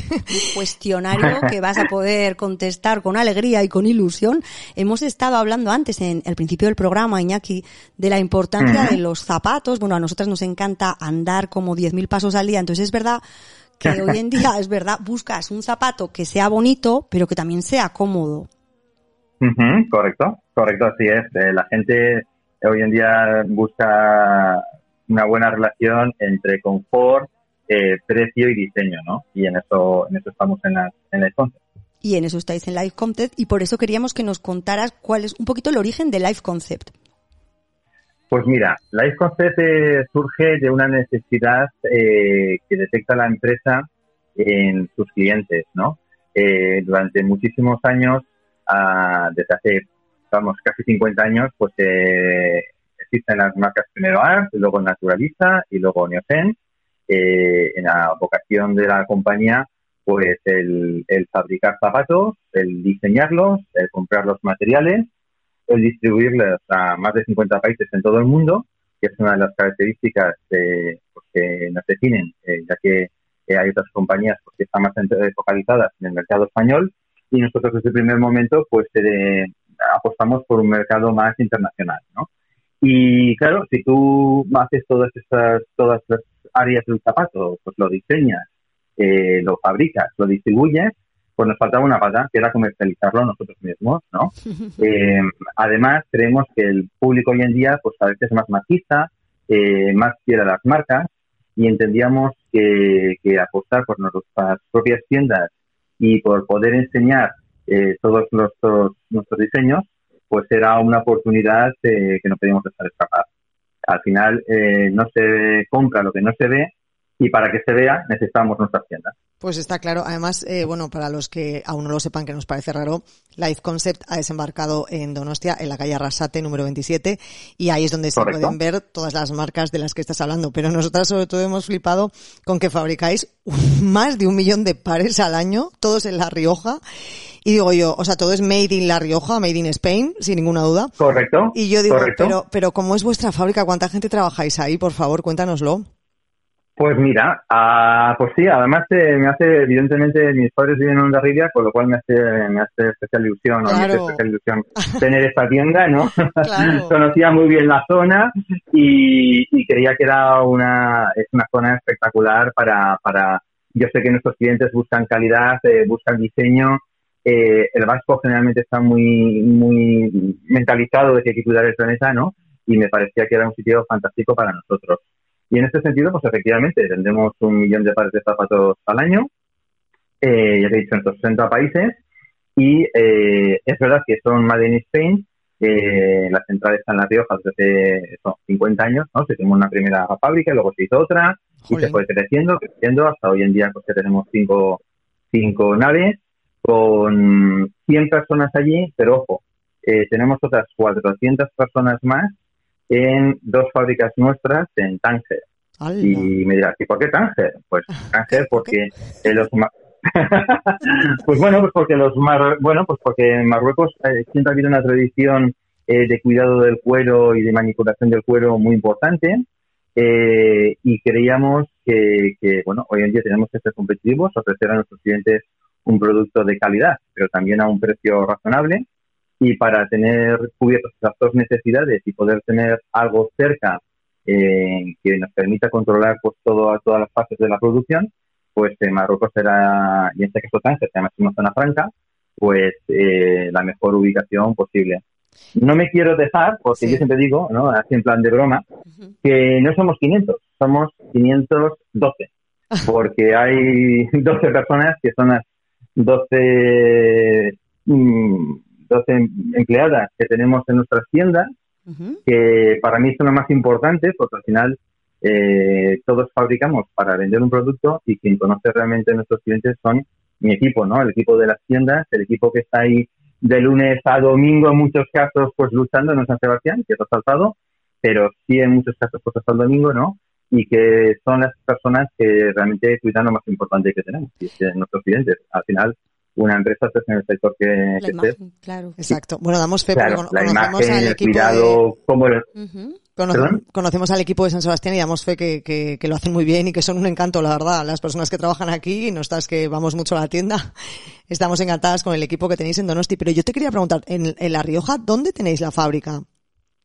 [SPEAKER 1] cuestionario que vas a poder contestar con alegría y con ilusión. Hemos estado hablando antes, en el principio del programa, Iñaki, de la importancia de los zapatos. Bueno, a nosotras nos encanta andar como 10.000 pasos al día, entonces es verdad que hoy en día, es verdad, buscas un zapato que sea bonito, pero que también sea cómodo.
[SPEAKER 5] Correcto, correcto, así es. Eh, la gente hoy en día busca una buena relación entre confort, eh, precio y diseño, ¿no? Y en eso, en eso estamos en la, en la Concept.
[SPEAKER 1] Y en eso estáis en Life Concept y por eso queríamos que nos contaras cuál es un poquito el origen de Life Concept.
[SPEAKER 5] Pues mira, Life Concept eh, surge de una necesidad eh, que detecta la empresa en sus clientes, ¿no? Eh, durante muchísimos años, ah, desde hace, vamos, casi 50 años, pues eh, existen las marcas primero Art, luego Naturalista y luego Neosen. Eh, en la vocación de la compañía, pues el, fabricar zapatos, el diseñarlos, el comprar los materiales el distribuirlos a más de 50 países en todo el mundo, que es una de las características pues, que nos definen, eh, ya que eh, hay otras compañías pues, que están más eh, focalizadas en el mercado español y nosotros desde el primer momento pues apostamos por un mercado más internacional, ¿no? Y claro, si tú haces todas estas, todas las áreas del zapato, pues lo diseñas, eh, lo fabricas, lo distribuyes, pues nos faltaba una pata, que era comercializarlo nosotros mismos, ¿no? Eh, además, creemos que el público hoy en día, pues a veces es más machista, eh, más fiel a las marcas, y entendíamos que, que apostar por nuestras propias tiendas y por poder enseñar eh, todos nuestros, nuestros diseños, pues era una oportunidad eh, que no podíamos dejar escapar. Al final eh, no se compra lo que no se ve y para que se vea necesitamos nuestras tiendas.
[SPEAKER 2] Pues está claro. Además, eh, bueno, para los que aún no lo sepan, que nos parece raro, Life Concept ha desembarcado en Donostia, en la calle Arrasate, número 27, y ahí es donde se pueden ver todas las marcas de las que estás hablando. Pero nosotras sobre todo hemos flipado con que fabricáis más de un millón de pares al año, todos en La Rioja. Y digo yo, o sea, todo es made in La Rioja, made in Spain, sin ninguna duda.
[SPEAKER 5] Correcto.
[SPEAKER 2] Y yo digo,
[SPEAKER 5] correcto.
[SPEAKER 2] pero, pero ¿cómo es vuestra fábrica? ¿Cuánta gente trabajáis ahí? Por favor, cuéntanoslo.
[SPEAKER 5] Pues mira, ah, pues sí, además eh, me hace, evidentemente, mis padres viven en Hondarribia, con lo cual me hace, me hace especial ilusión, o me hace
[SPEAKER 2] Claro.
[SPEAKER 5] especial ilusión tener esta tienda, ¿no?
[SPEAKER 2] Claro.
[SPEAKER 5] Conocía muy bien la zona y, y creía que era una, es una zona espectacular para, para, yo sé que nuestros clientes buscan calidad, eh, buscan diseño, eh, el vasco generalmente está muy, muy mentalizado de que hay que cuidar el planeta, ¿no? Y me parecía que era un sitio fantástico para nosotros. Y en este sentido, pues efectivamente, vendemos un millón de pares de zapatos al año, eh, ya te he dicho, en estos 60 países, y eh, es verdad que son Made in Spain, eh, la central está en La Rioja desde son 50 años, ¿no? Se tuvo una primera fábrica, y luego se hizo otra, y
[SPEAKER 2] Jolín.
[SPEAKER 5] se fue creciendo, creciendo, hasta hoy en día pues que tenemos cinco, cinco naves, con 100 personas allí, pero ojo, eh, tenemos otras 400 personas más en dos fábricas nuestras en Tánger. Y me dirás, ¿y por qué Tánger? Pues Tánger porque eh, los pues bueno, pues porque los mar... bueno, pues porque en Marruecos eh, siempre ha habido una tradición eh, de cuidado del cuero y de manipulación del cuero muy importante eh, y creíamos que, que, bueno, hoy en día tenemos que ser competitivos, ofrecer a nuestros clientes un producto de calidad, pero también a un precio razonable y para tener cubiertas las dos necesidades y poder tener algo cerca eh, que nos permita controlar pues todo, todas las fases de la producción, pues Marruecos era, y en este caso Tánger, que además es una zona franca, pues eh, la mejor ubicación posible. No me quiero dejar, porque
[SPEAKER 2] Sí.
[SPEAKER 5] yo siempre digo, ¿no? así en plan de broma, que no somos 500, somos 512, porque hay 12 personas que son las 12, mm, 12 empleadas que tenemos en nuestras tiendas, que para mí son las más importantes, porque al final eh, todos fabricamos para vender un producto y quien conoce realmente a nuestros clientes son mi equipo, ¿no? El equipo de las tiendas, el equipo que está ahí de lunes a domingo en muchos casos pues luchando en San Sebastián, que es saltado, pero sí en muchos casos pues hasta el domingo, ¿no? Y que son las personas que realmente cuidan lo más importante que tenemos, y es que nuestros clientes. Al final, una empresa pues, en el sector que,
[SPEAKER 1] La
[SPEAKER 5] que
[SPEAKER 1] claro.
[SPEAKER 2] Exacto. Bueno, damos fe
[SPEAKER 5] claro,
[SPEAKER 2] porque
[SPEAKER 5] la
[SPEAKER 2] cono- conocemos
[SPEAKER 5] imagen,
[SPEAKER 2] al
[SPEAKER 5] el
[SPEAKER 2] equipo de,
[SPEAKER 5] cuidado, cómo el-
[SPEAKER 1] Ujú.
[SPEAKER 2] cono-
[SPEAKER 5] ¿Perdón?
[SPEAKER 2] conocemos al equipo de San Sebastián y damos fe que, que, que lo hacen muy bien y que son un encanto, la verdad. Las personas que trabajan aquí, no estás que vamos mucho a la tienda, estamos encantadas con el equipo que tenéis en Donosti. Pero yo te quería preguntar, en, en La Rioja, ¿dónde tenéis la fábrica?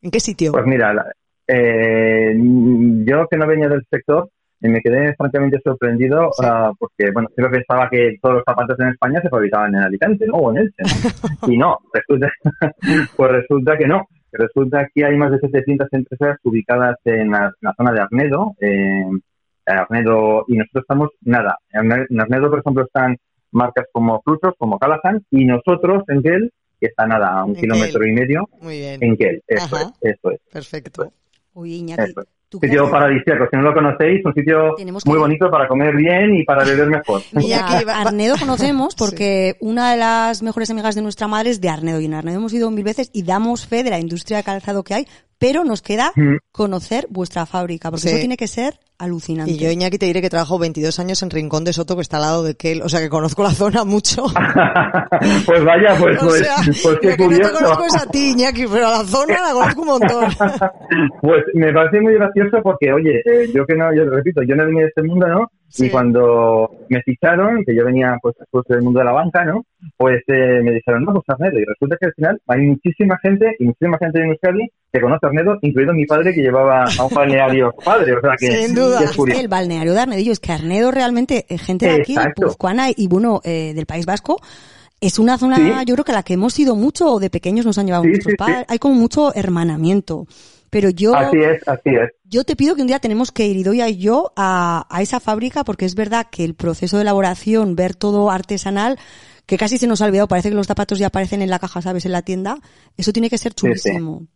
[SPEAKER 2] ¿En qué sitio?
[SPEAKER 5] Pues mira, la- eh, yo que no venía del sector, me quedé francamente sorprendido
[SPEAKER 2] Sí.
[SPEAKER 5] ah, porque, bueno, siempre pensaba que todos los zapatos en España se fabricaban en Alicante, ¿no? O en Elche, ¿no? Y no, resulta, pues resulta que no. Resulta que hay más de 700 empresas ubicadas en la, en la zona de Arnedo, eh, Arnedo, y nosotros estamos, nada, en Arne- en Arnedo, por ejemplo, están marcas como Frutos, como Callahan, y nosotros en Gel, que está nada, a un
[SPEAKER 2] En
[SPEAKER 5] kilómetro y medio,
[SPEAKER 2] Muy bien.
[SPEAKER 5] en Gel, eso
[SPEAKER 2] Ajá.
[SPEAKER 5] es, eso es.
[SPEAKER 2] Perfecto.
[SPEAKER 1] Oye, Iñaki,
[SPEAKER 5] Eso.
[SPEAKER 1] ¿tú qué
[SPEAKER 5] Sitio paradisíaco, si no lo conocéis, un sitio
[SPEAKER 1] que
[SPEAKER 5] muy
[SPEAKER 1] ir.
[SPEAKER 5] bonito para comer bien y para beber mejor.
[SPEAKER 2] Mira, va-
[SPEAKER 1] Arnedo conocemos porque una de las mejores amigas de nuestra madre es de Arnedo y en Arnedo hemos ido mil veces y damos fe de la industria de calzado que hay, pero nos queda
[SPEAKER 5] Mm.
[SPEAKER 1] conocer vuestra fábrica porque
[SPEAKER 2] Sí.
[SPEAKER 1] eso tiene que ser alucinante.
[SPEAKER 2] Y yo, Iñaki, te diré que trabajo 22 años en Rincón de Soto, que está al lado de Kel, o sea que conozco la zona mucho.
[SPEAKER 5] pues vaya, pues,
[SPEAKER 2] o
[SPEAKER 5] pues,
[SPEAKER 2] sea,
[SPEAKER 5] pues qué
[SPEAKER 2] que no te
[SPEAKER 5] curioso.
[SPEAKER 2] conozco es a ti, Iñaki, pero a la zona la conozco un montón.
[SPEAKER 5] Pues me parece muy gracioso porque, oye, eh, yo que no, yo repito, yo no venía de este mundo, ¿no?
[SPEAKER 2] Sí.
[SPEAKER 5] Y cuando me ficharon, que yo venía pues del mundo de la banca, ¿no? Pues eh, me dijeron, no, pues Arnedo. Y resulta que al final hay muchísima gente, y muchísima gente en Euskadi que conoce a Arnedo, incluido mi padre que llevaba a un balneario padre. O sea que,
[SPEAKER 2] Sin duda.
[SPEAKER 1] Es que el balneario de Arnedillo, es que Arnedo realmente, gente de aquí, de
[SPEAKER 5] Exacto.
[SPEAKER 1] Puzcoana y bueno, eh, del País Vasco, es una zona,
[SPEAKER 5] Sí.
[SPEAKER 1] yo creo que a la que hemos ido mucho, o de pequeños nos han llevado
[SPEAKER 5] Sí, sí.
[SPEAKER 1] padres, hay como mucho hermanamiento. Pero yo,
[SPEAKER 5] Así es, así es.
[SPEAKER 1] yo te pido que un día tenemos que ir, Idoia y yo, a, a esa fábrica, porque es verdad que el proceso de elaboración, ver todo artesanal, que casi se nos ha olvidado, parece que los zapatos ya aparecen en la caja, ¿sabes? En la tienda. Eso tiene que ser
[SPEAKER 5] Sí, sí.
[SPEAKER 1] chulísimo.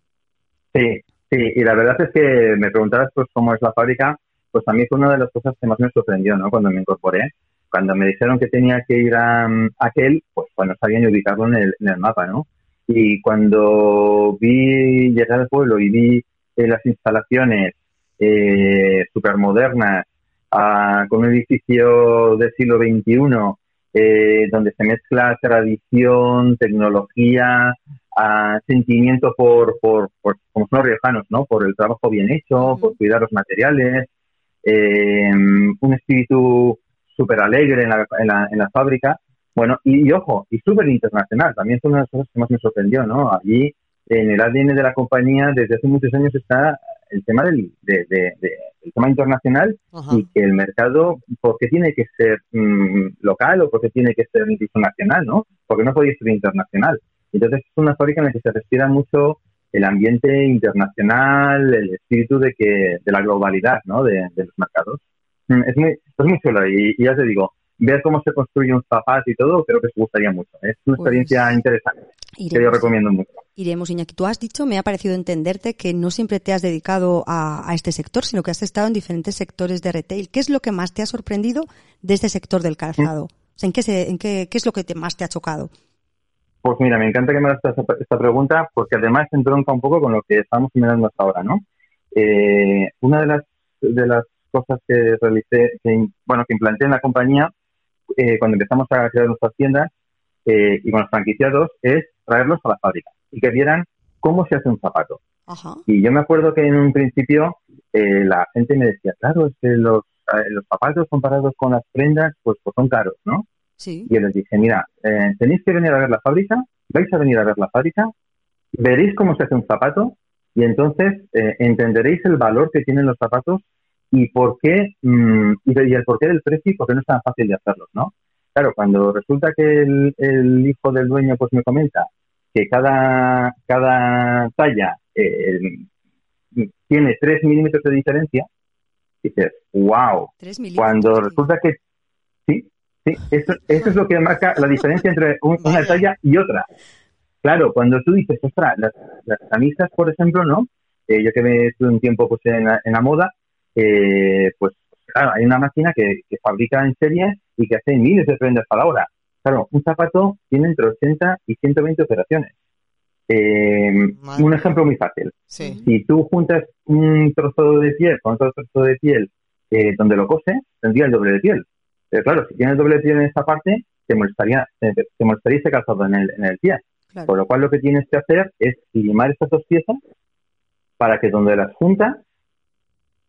[SPEAKER 5] Sí, sí, y la verdad es que me preguntabas pues cómo es la fábrica, pues a mí fue una de las cosas que más me sorprendió, ¿no? Cuando me incorporé, cuando me dijeron que tenía que ir a, mm, aquel, pues bueno, sabía ni ubicarlo en el, en el mapa, ¿no? Y cuando vi llegar al pueblo y vi eh, las instalaciones eh, súper modernas, con un edificio del siglo XXI, eh, donde se mezcla tradición, tecnología, a sentimiento por, por, por, como son los riojanos, ¿no? Por el trabajo bien hecho, por cuidar los materiales, eh, un espíritu súper alegre en la, en, la, en la fábrica. Bueno, y, y ojo, y súper internacional, también fue una de las cosas que más me sorprendió, ¿no? Allí, en el ADN de la compañía, desde hace muchos años está el tema del de, de- de- el tema internacional
[SPEAKER 2] Ajá.
[SPEAKER 5] y que el mercado, ¿por qué tiene que ser mm, local o por qué tiene que ser incluso nacional, no? Porque no podía ser internacional. Entonces es una fábrica en la que se respira mucho el ambiente internacional, el espíritu de que de la globalidad, ¿no? De, de los mercados. Mm, Es muy, es muy chulo y, y ya te digo, ver cómo se construye un zapato y todo, creo que os gustaría mucho. Es una
[SPEAKER 1] Pues,
[SPEAKER 5] experiencia interesante que yo
[SPEAKER 1] Iremos.
[SPEAKER 5] recomiendo mucho.
[SPEAKER 1] Iremos, Iñaki. Tú has dicho, me ha parecido entenderte, que no siempre te has dedicado a, a este sector, sino que has estado en diferentes sectores de retail. ¿Qué es lo que más te ha sorprendido de este sector del calzado? O sea, ¿en qué, se- en qué, qué es lo que te, más te ha chocado?
[SPEAKER 5] Pues mira, me encanta que me hagas esta, esta pregunta porque además entronca un poco con lo que estamos mirando hasta ahora, ¿no? Eh, una de las, de las cosas que realicé, que, bueno, que implanté en la compañía eh, cuando empezamos a crear nuestras tiendas eh, y con los franquiciados es traerlos a la fábrica y que vieran cómo se hace un zapato.
[SPEAKER 1] Ajá.
[SPEAKER 5] Y yo me acuerdo que en un principio eh, la gente me decía, claro, es que los, eh, los zapatos comparados con las prendas, pues, pues son caros, ¿no?
[SPEAKER 1] Sí.
[SPEAKER 5] Y yo les dije, mira, eh, tenéis que venir a ver la fábrica, vais a venir a ver la fábrica, veréis cómo se hace un zapato y entonces eh, entenderéis el valor que tienen los zapatos y por qué mm, y, el porqué del precio y por qué no es tan fácil de hacerlos, ¿no? Claro, cuando resulta que el, el hijo del dueño pues me comenta que cada, cada talla eh, tiene 3 milímetros de diferencia, dices, wow, cuando resulta que sí, sí, eso, eso es lo que marca la diferencia entre un- una talla y otra. Claro, cuando tú dices, ostras, las, las camisas, por ejemplo, ¿no? Eh, yo que me estuve un tiempo pues en la, en la moda, eh, pues claro, hay una máquina que, que fabrica en serie y que hace miles de prendas a la hora. Claro, un zapato tiene entre 80 y 120 operaciones. Eh, un ejemplo muy fácil
[SPEAKER 2] Sí.
[SPEAKER 5] si tú juntas un trozo de piel con otro trozo de piel eh, donde lo cose, tendría el doble de piel. Pero claro, si tienes doble de piel en esta parte, te molestaría, te, te molestaría ese calzado en el, en el pie.
[SPEAKER 1] Claro.
[SPEAKER 5] Por lo cual lo que tienes que hacer es limar estas dos piezas para que donde las juntas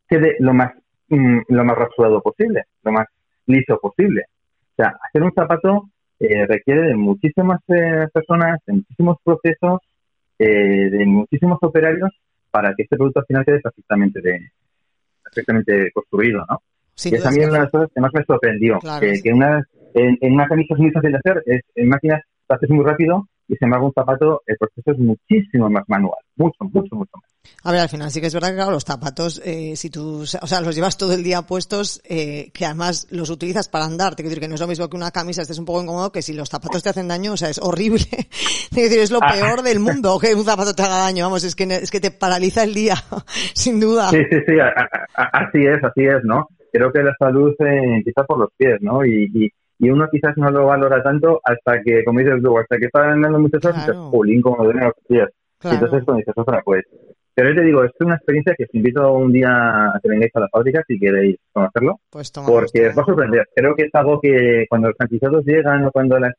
[SPEAKER 5] quede lo más, mm, lo más rasurado posible, lo más liso posible. O sea, hacer un zapato eh, requiere de muchísimas eh, personas, de muchísimos procesos, eh, de muchísimos operarios para que este producto al final quede perfectamente, de, perfectamente construido, ¿no?
[SPEAKER 2] Sin
[SPEAKER 5] y es también una de las cosas que más me sorprendió,
[SPEAKER 2] Claro,
[SPEAKER 5] que,
[SPEAKER 2] sí.
[SPEAKER 5] que una, en, en una camisa es muy fácil de hacer, es, en máquinas lo haces muy rápido y sin embargo un zapato el proceso es muchísimo más manual, mucho, mucho, mucho más.
[SPEAKER 2] A ver, al final sí que es verdad que claro, los zapatos, eh, si tú, o sea, los llevas todo el día puestos, eh, que además los utilizas para andar, te quiero decir que no es lo mismo que una camisa estés un poco incómodo que si los zapatos te hacen daño, o sea, es horrible. te decir, es lo
[SPEAKER 5] Ah.
[SPEAKER 2] peor del mundo que un zapato te haga daño, vamos, es que, es que te paraliza el día, sin duda.
[SPEAKER 5] Sí, sí, sí, a- a- a- así es, así es, ¿no? Creo que la salud eh, empieza por los pies, ¿no? Y, y, y uno quizás no lo valora tanto hasta que, como dices tú, hasta que está andando muchas horas y
[SPEAKER 2] Claro.
[SPEAKER 5] dices, jolín, como duelen los pies.
[SPEAKER 2] Claro.
[SPEAKER 5] Y entonces cuando dices, ostras, pues... Pero yo te digo, esto es una experiencia que os invito un día a que vengáis a la fábrica si queréis conocerlo,
[SPEAKER 2] Pues
[SPEAKER 5] porque os va a sorprender. Creo que es algo que cuando los franquiciados llegan o cuando los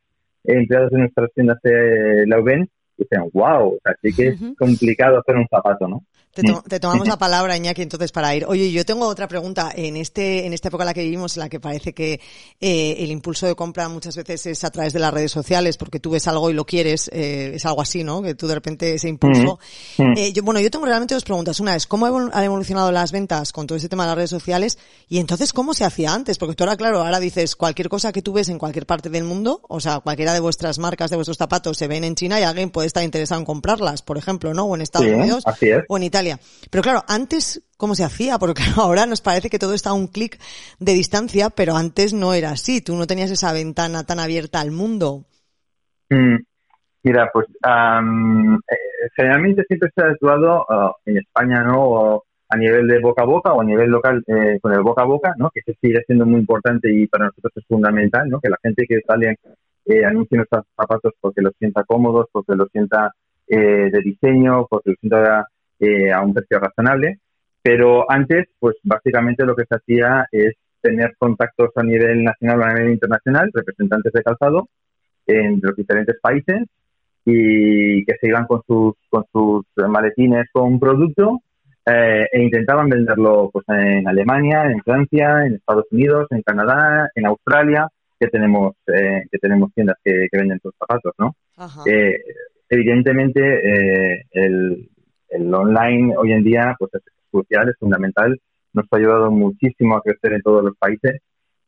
[SPEAKER 5] empleados de nuestras tiendas se la ven, dicen, wow, o sea, sí que es complicado hacer un zapato, ¿no?
[SPEAKER 2] Te, to- te tomamos la palabra, Iñaki, entonces para ir. Oye, yo tengo otra pregunta. En este, en esta época en la que vivimos, en la que parece que eh, el impulso de compra muchas veces es a través de las redes sociales, porque tú ves algo y lo quieres, eh, es algo así, ¿no? Que tú de repente ese impulso.
[SPEAKER 5] Ujú.
[SPEAKER 2] Eh, yo, bueno, yo tengo realmente dos preguntas. Una es, ¿cómo han evolucionado las ventas con todo ese tema de las redes sociales? Y entonces, ¿cómo se hacía antes? Porque tú ahora, claro, ahora dices cualquier cosa que tú ves en cualquier parte del mundo, o sea, cualquiera de vuestras marcas, de vuestros zapatos se ven en China y alguien puede puede estar interesado en comprarlas, por ejemplo, ¿no? O en Estados
[SPEAKER 5] Sí,
[SPEAKER 2] Unidos
[SPEAKER 5] es.
[SPEAKER 2] o en Italia. Pero claro, antes, ¿cómo se hacía? Porque ahora nos parece que todo está a un clic de distancia, pero antes no era así. Tú no tenías esa ventana tan abierta al mundo.
[SPEAKER 5] Mm, Mira, pues eh, generalmente siempre se ha actuado ah, en España, ¿no? O a nivel de boca a boca o a nivel local eh, con el boca a boca, ¿no? Que se sigue siendo muy importante y para nosotros es fundamental, ¿no? Que la gente que sale eh, anuncie nuestros zapatos porque los sienta cómodos, porque los sienta eh, de diseño, porque los sienta eh, a un precio razonable. Pero antes, pues básicamente lo que se hacía es tener contactos a nivel nacional o a nivel internacional, representantes de calzado en los diferentes países y que se iban con sus con sus maletines con un producto eh, e intentaban venderlo pues en Alemania, en Francia, en Estados Unidos, en Canadá, en Australia, que tenemos eh, que tenemos tiendas que, que venden sus zapatos, ¿no? Eh, evidentemente eh, el, el online hoy en día pues es crucial, es fundamental, nos ha ayudado muchísimo a crecer en todos los países.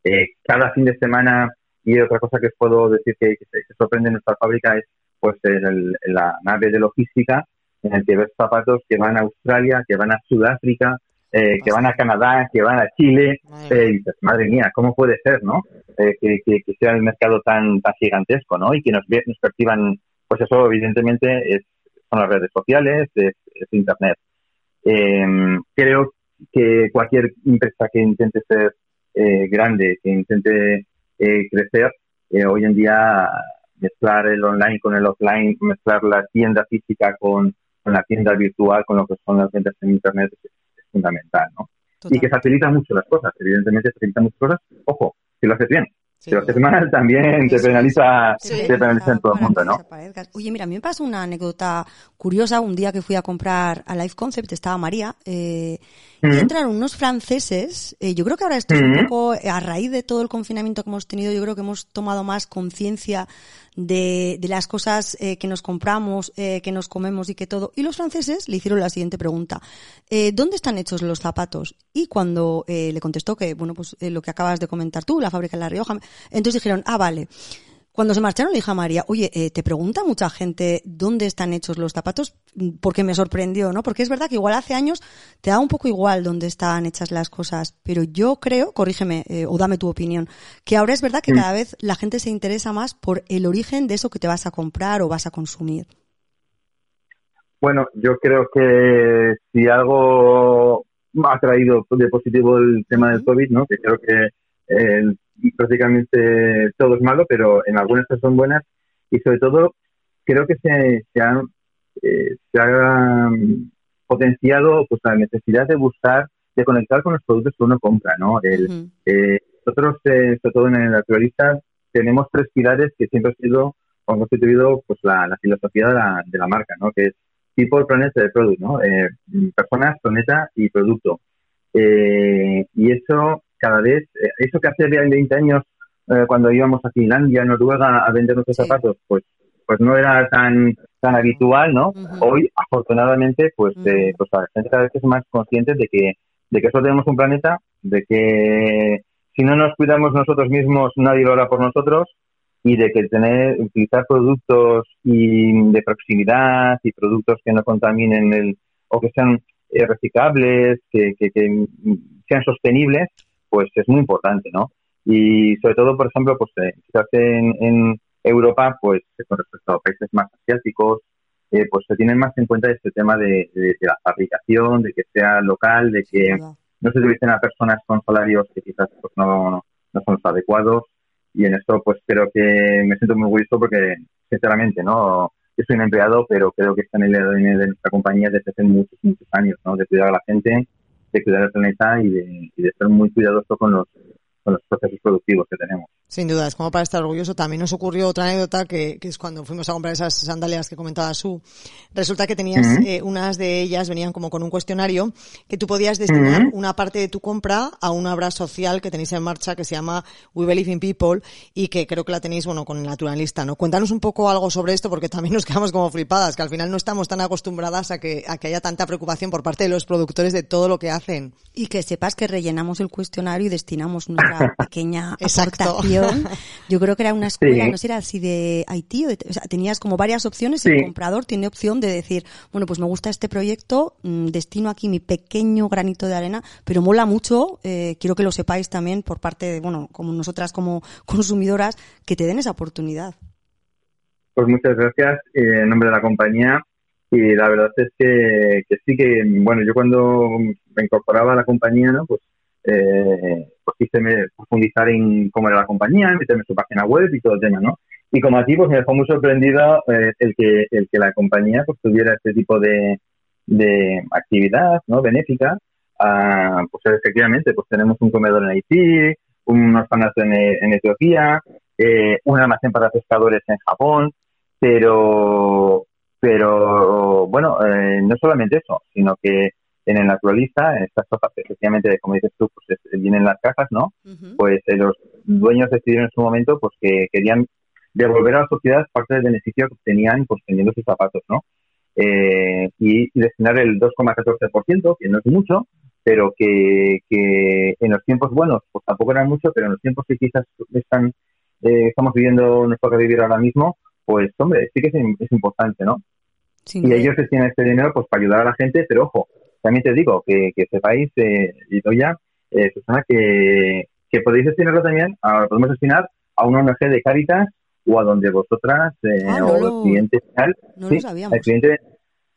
[SPEAKER 5] Eh, cada fin de semana y otra cosa que os puedo decir que, que se- que sorprende en nuestra fábrica es pues el- la nave de logística en el que ves zapatos que van a Australia, que van a Sudáfrica, eh, que van a Canadá, que van a Chile, eh, y dices, madre mía, ¿cómo puede ser, no? Eh, que, que- que sea el mercado tan, tan gigantesco, ¿no? Y que nos, nos perciban, pues eso evidentemente es, son las redes sociales, es, es Internet. Eh, creo que cualquier empresa que intente ser eh, grande, que intente eh, crecer, eh, hoy en día mezclar el online con el offline, mezclar la tienda física con, con la tienda virtual, con lo que son las ventas en Internet, fundamental, ¿no? Y que facilita mucho las cosas, evidentemente facilita muchas cosas, ojo, si lo haces bien.
[SPEAKER 2] Sí,
[SPEAKER 5] si lo haces mal, también te penaliza,
[SPEAKER 2] Sí.
[SPEAKER 5] te penaliza en todo el mundo, ¿no?
[SPEAKER 1] Oye, mira, a mí me pasó una anécdota curiosa. Un día que fui a comprar a Life Concept, estaba María, eh, y
[SPEAKER 5] Ujú.
[SPEAKER 1] entraron unos franceses. eh, yo creo que ahora esto es un
[SPEAKER 5] Ujú.
[SPEAKER 1] poco, a raíz de todo el confinamiento que hemos tenido, yo creo que hemos tomado más conciencia de, de las cosas eh, que nos compramos, eh, que nos comemos y que todo. Y los franceses le hicieron la siguiente pregunta. Eh, ¿Dónde están hechos los zapatos? Y cuando eh, le contestó que, bueno, pues eh, lo que acabas de comentar tú, la fábrica en La Rioja, entonces dijeron, ah, vale. Cuando se marcharon le dije a María, oye, eh, ¿te pregunta mucha gente dónde están hechos los zapatos? Porque me sorprendió, ¿no? Porque es verdad que igual hace años te da un poco igual dónde están hechas las cosas, pero yo creo, corrígeme eh, o dame tu opinión, que ahora es verdad que cada vez la gente se interesa más por el origen de eso que te vas a comprar o vas a consumir.
[SPEAKER 5] Bueno, yo creo que si algo ha traído de positivo el tema del. COVID, ¿no? Que creo que eh, prácticamente todo es malo, pero en algunas cosas son buenas y sobre todo creo que se, se ha, eh, se ha mm, potenciado pues la necesidad de buscar, de conectar con los productos que uno compra, ¿no? El, eh, nosotros, eh, sobre todo en el naturalista, tenemos tres pilares que siempre han sido, o han constituido pues la, la filosofía de la, de la marca, ¿no? Que es People, Planet, Product, ¿no? Eh, personas, planeta y producto. Eh, y eso cada vez, eh, eso que hace 20 años eh, cuando íbamos a Finlandia, Noruega a vender nuestros
[SPEAKER 1] Sí.
[SPEAKER 5] zapatos, pues pues no era tan tan habitual, ¿no? Hoy, afortunadamente, pues, eh, pues la gente cada vez es más consciente de que de que solo tenemos un planeta, de que si no nos cuidamos nosotros mismos, nadie lo hará por nosotros, y de que tener, utilizar productos y de proximidad y productos que no contaminen el, o que sean eh, reciclables, que, que, que sean sostenibles, pues es muy importante, ¿no? Y sobre todo, por ejemplo, pues eh, quizás en, en Europa, pues con respecto a países más asiáticos, eh, pues se tienen más en cuenta este tema de, de- de la fabricación, de que sea local, de que
[SPEAKER 1] duda.
[SPEAKER 5] no se utilicen a personas con salarios que quizás pues, no, no, no son los adecuados y en esto pues creo que me siento muy orgulloso porque sinceramente no yo soy un empleado pero creo que está en el ADN de nuestra compañía desde hace muchos muchos años no de cuidar a la gente de cuidar el planeta y de, y de ser muy cuidadoso con los con los procesos productivos que tenemos
[SPEAKER 2] Sin duda, es como para estar orgulloso. También nos ocurrió otra anécdota que, que es cuando fuimos a comprar esas sandalias que comentaba Su. Resulta que tenías
[SPEAKER 5] Ujú.
[SPEAKER 2] eh, unas de ellas, venían como con un cuestionario que tú podías destinar
[SPEAKER 5] Ujú.
[SPEAKER 2] una parte de tu compra a una obra social que tenéis en marcha que se llama We Believe in People y que creo que la tenéis, bueno, con el naturalista, ¿no? Cuéntanos un poco algo sobre esto porque también nos quedamos como flipadas, que al final no estamos tan acostumbradas a que, a que haya tanta preocupación por parte de los productores de todo lo que hacen.
[SPEAKER 1] Y que sepas que rellenamos el cuestionario y destinamos nuestra pequeña
[SPEAKER 2] Exacto.
[SPEAKER 1] aportación. Yo creo que era una escuela,
[SPEAKER 5] Sí.
[SPEAKER 1] no sé, era así de Haití, o, de- o sea, tenías como varias opciones y
[SPEAKER 5] Sí.
[SPEAKER 1] el comprador tiene opción de decir, bueno, pues me gusta este proyecto, mm, destino aquí mi pequeño granito de arena, pero mola mucho, eh, quiero que lo sepáis también por parte de, bueno, como nosotras como consumidoras, que te den esa oportunidad.
[SPEAKER 5] Pues muchas gracias eh, en nombre de la compañía y la verdad es que, que sí que, bueno, yo cuando me incorporaba a la compañía, ¿no? Pues, eh, pues quise profundizar en cómo era la compañía, meterme en su página web y todo el tema, ¿no? Y como aquí, pues me dejó muy sorprendido eh, el que el que la compañía pues tuviera este tipo de, de actividad, ¿no? Benéfica. Ah, pues efectivamente, pues tenemos un comedor en Haití, unos panas en, en Etiopía, eh, un almacén para pescadores en Japón, pero pero bueno, eh, no solamente eso, sino que en el naturalista, en estas hojas, efectivamente, como dices tú, pues es- vienen las cajas, ¿no? Pues eh, los dueños decidieron en su momento pues que querían devolver a la sociedad parte del beneficio que obtenían pues vendiendo sus zapatos, ¿no? Eh, y, destinar el 2,14%, que no es mucho, pero que, que en los tiempos buenos, pues tampoco eran mucho, pero en los tiempos que quizás están, eh, estamos viviendo, nos toca vivir ahora mismo, pues hombre, sí que es, es importante, ¿no?
[SPEAKER 1] Sin
[SPEAKER 5] y ellos destinan este dinero pues para ayudar a la gente, pero ojo, también te digo que, que sepáis, eh, y ya, eh, Susana, que, que podéis destinarlo también, a, podemos destinar a una ONG de Cáritas o a donde vosotras eh,
[SPEAKER 1] Ah, no
[SPEAKER 5] o
[SPEAKER 1] lo-
[SPEAKER 5] el cliente final,
[SPEAKER 1] no
[SPEAKER 5] sí,
[SPEAKER 1] lo sabíamos.
[SPEAKER 5] el cliente,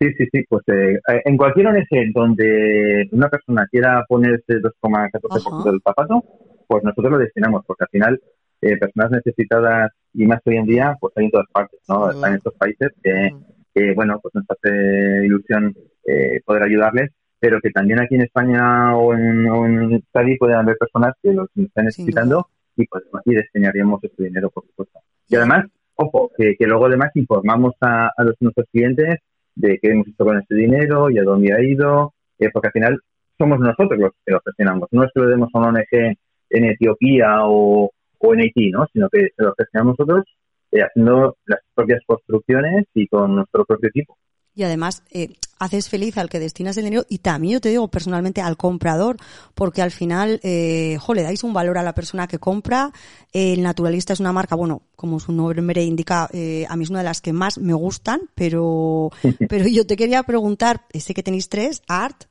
[SPEAKER 5] sí, sí, sí, pues eh, en cualquier ONG donde una persona quiera poner ese 2,14%
[SPEAKER 1] Ajá.
[SPEAKER 5] del zapato, pues nosotros lo destinamos, porque al final eh, personas necesitadas y más hoy en día, pues hay en todas partes, ¿no? Están en estos países que,
[SPEAKER 2] Mm.
[SPEAKER 5] Que, bueno, pues nos hace ilusión eh, poder ayudarles, pero que también aquí en España o en, o en Euskadi pueden haber personas que los están necesitando y, pues, y destinaríamos ese dinero, por supuesto. Y además, ojo, que, que luego además informamos a, a los, nuestros clientes de qué hemos hecho con ese dinero y a dónde ha ido, eh, porque al final somos nosotros los que lo gestionamos. No es que lo demos a una ONG en Etiopía o, o en Haití, ¿no? sino que se lo gestionamos nosotros eh, haciendo las propias construcciones y con nuestro propio equipo.
[SPEAKER 1] Y además eh, haces feliz al que destinas el dinero y también yo te digo personalmente al comprador, porque al final, eh, jo, le dais un valor a la persona que compra. El Naturalista es una marca, bueno, como su nombre indica, eh, a mí es una de las que más me gustan, pero, pero yo te quería preguntar, sé que tenéis tres, Art,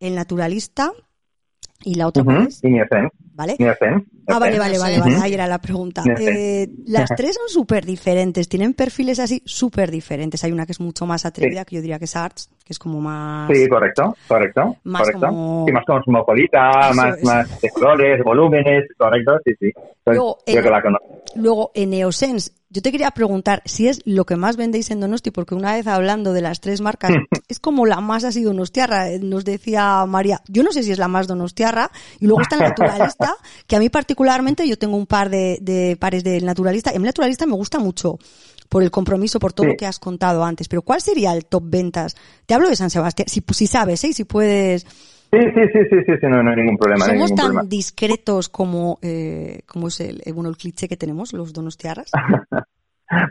[SPEAKER 1] el Naturalista y la otra. ¿Vale? Ah, vale, vale, vale, vale, ahí era la pregunta. Eh, las tres son súper diferentes, tienen perfiles así súper diferentes. Hay una que es mucho más atrevida, que yo diría que es Arts, que es como más...
[SPEAKER 5] Sí, correcto, correcto,
[SPEAKER 1] Más
[SPEAKER 5] correcto.
[SPEAKER 1] como-
[SPEAKER 5] Sí, más cosmopolita,
[SPEAKER 1] Eso
[SPEAKER 5] más, más de colores, volúmenes, correcto, sí, sí.
[SPEAKER 1] Luego, en-
[SPEAKER 5] que la conozco.
[SPEAKER 1] Luego, en Neosense, yo te quería preguntar si es lo que más vendéis en Donosti, porque una vez hablando de las tres marcas, es como la más así donostiarra. Eh, Nos decía María, yo no sé si es la más donostiarra, y luego está el naturalista, que a mí particularmente yo tengo un par de, de pares del naturalista, y el naturalista me gusta mucho por el compromiso, por todo
[SPEAKER 5] Sí.
[SPEAKER 1] lo que has contado antes, pero ¿cuál sería el top ventas? Te hablo de San Sebastián, si, si sabes, ¿eh? si puedes...
[SPEAKER 5] Sí, sí, sí, sí, sí, sí, no, no hay ningún problema, no hay
[SPEAKER 1] ¿Somos
[SPEAKER 5] ningún
[SPEAKER 1] tan
[SPEAKER 5] problema.
[SPEAKER 1] discretos como, eh, como es el, bueno, el cliché que tenemos, los donostiarras?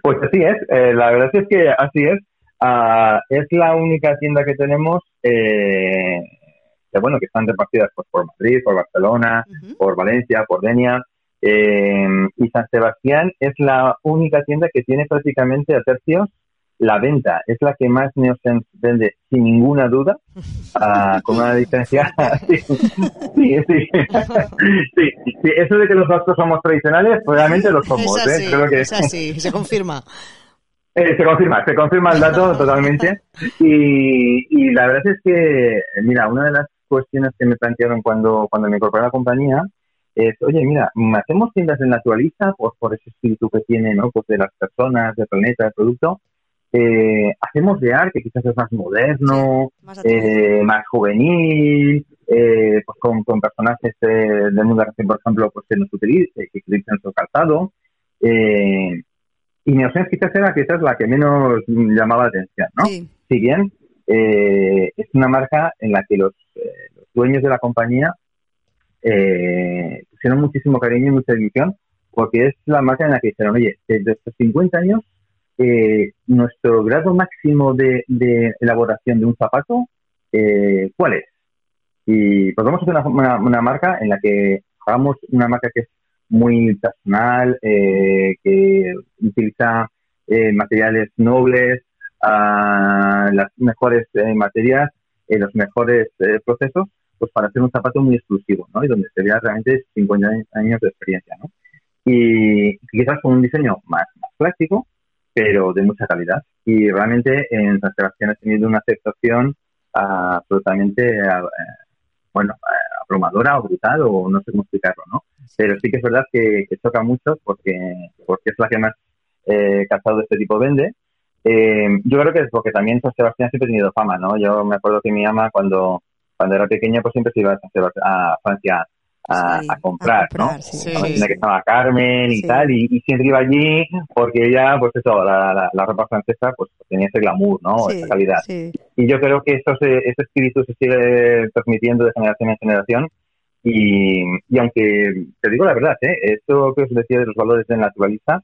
[SPEAKER 5] Pues así es, eh, la verdad es que así es. Ah, es la única tienda que tenemos eh, que, bueno, que están repartidas pues, por Madrid, por Barcelona, por Valencia, por Denia. eh, y San Sebastián es la única tienda que tiene prácticamente a tercios la venta. Es la que más Neosense vende sin ninguna duda, ah, con una diferencia. sí, sí, sí. sí, sí. Eso de que los vascos somos tradicionales, pues realmente lo somos.
[SPEAKER 2] es así,
[SPEAKER 5] ¿eh? Creo que
[SPEAKER 2] es así, se confirma.
[SPEAKER 5] eh, se confirma, se confirma el dato totalmente. Y, y la verdad es que, mira, una de las cuestiones que me plantearon cuando, cuando me incorporé a la compañía es, oye, mira, hacemos tiendas del naturalista pues, por ese espíritu que tiene, ¿no? Pues de las personas, del planeta, del producto. Eh, hacemos de arte, que quizás es más moderno,
[SPEAKER 1] Más
[SPEAKER 5] eh, más juvenil, eh, pues con, con personajes eh, del mundo de por ejemplo, pues que nos utilicen, que utilizan su calzado. Eh, y Neosense quizás era quizás la que menos llamaba la atención, ¿no?
[SPEAKER 1] Sí.
[SPEAKER 5] Si bien eh, es una marca en la que los, los dueños de la compañía eh, pusieron muchísimo cariño y mucha ilusión, porque es la marca en la que dijeron, oye, desde estos 50 años, eh, nuestro grado máximo de, de elaboración de un zapato, eh, ¿cuál es? Y pues vamos a hacer una, marca en la que buscamos una marca que es muy personal, eh, que utiliza eh, materiales nobles, ah, las mejores eh, materias, eh, los mejores procesos, pues para hacer un zapato muy exclusivo, ¿no? Y donde se realmente 50 años de experiencia, ¿no? Y quizás con un diseño más, más clásico, pero de mucha calidad. Y realmente en San Sebastián ha tenido una aceptación ah, absolutamente, ah, eh, bueno, eh, abrumadora o brutal, o no sé cómo explicarlo, ¿no? Pero sí que es verdad que, que choca mucho porque, porque es la que más eh, calzado de este tipo vende. Eh, yo creo que es porque también San Sebastián siempre ha tenido fama, ¿no? Yo me acuerdo que mi ama cuando, cuando era pequeña pues siempre se iba a, San a Francia a,
[SPEAKER 1] Sí,
[SPEAKER 5] a comprar,
[SPEAKER 1] a comprar,
[SPEAKER 5] ¿no?
[SPEAKER 1] sí.
[SPEAKER 2] Sí.
[SPEAKER 5] A la tienda que estaba Carmen y tal, y, y siempre iba allí porque ella, pues eso, la, la, la ropa francesa pues tenía ese glamour, ¿no? Esa calidad. Y yo creo que eso se, ese espíritu se sigue transmitiendo de generación en generación. Y, y aunque te digo la verdad, ¿eh? esto que os decía de los valores de naturalista,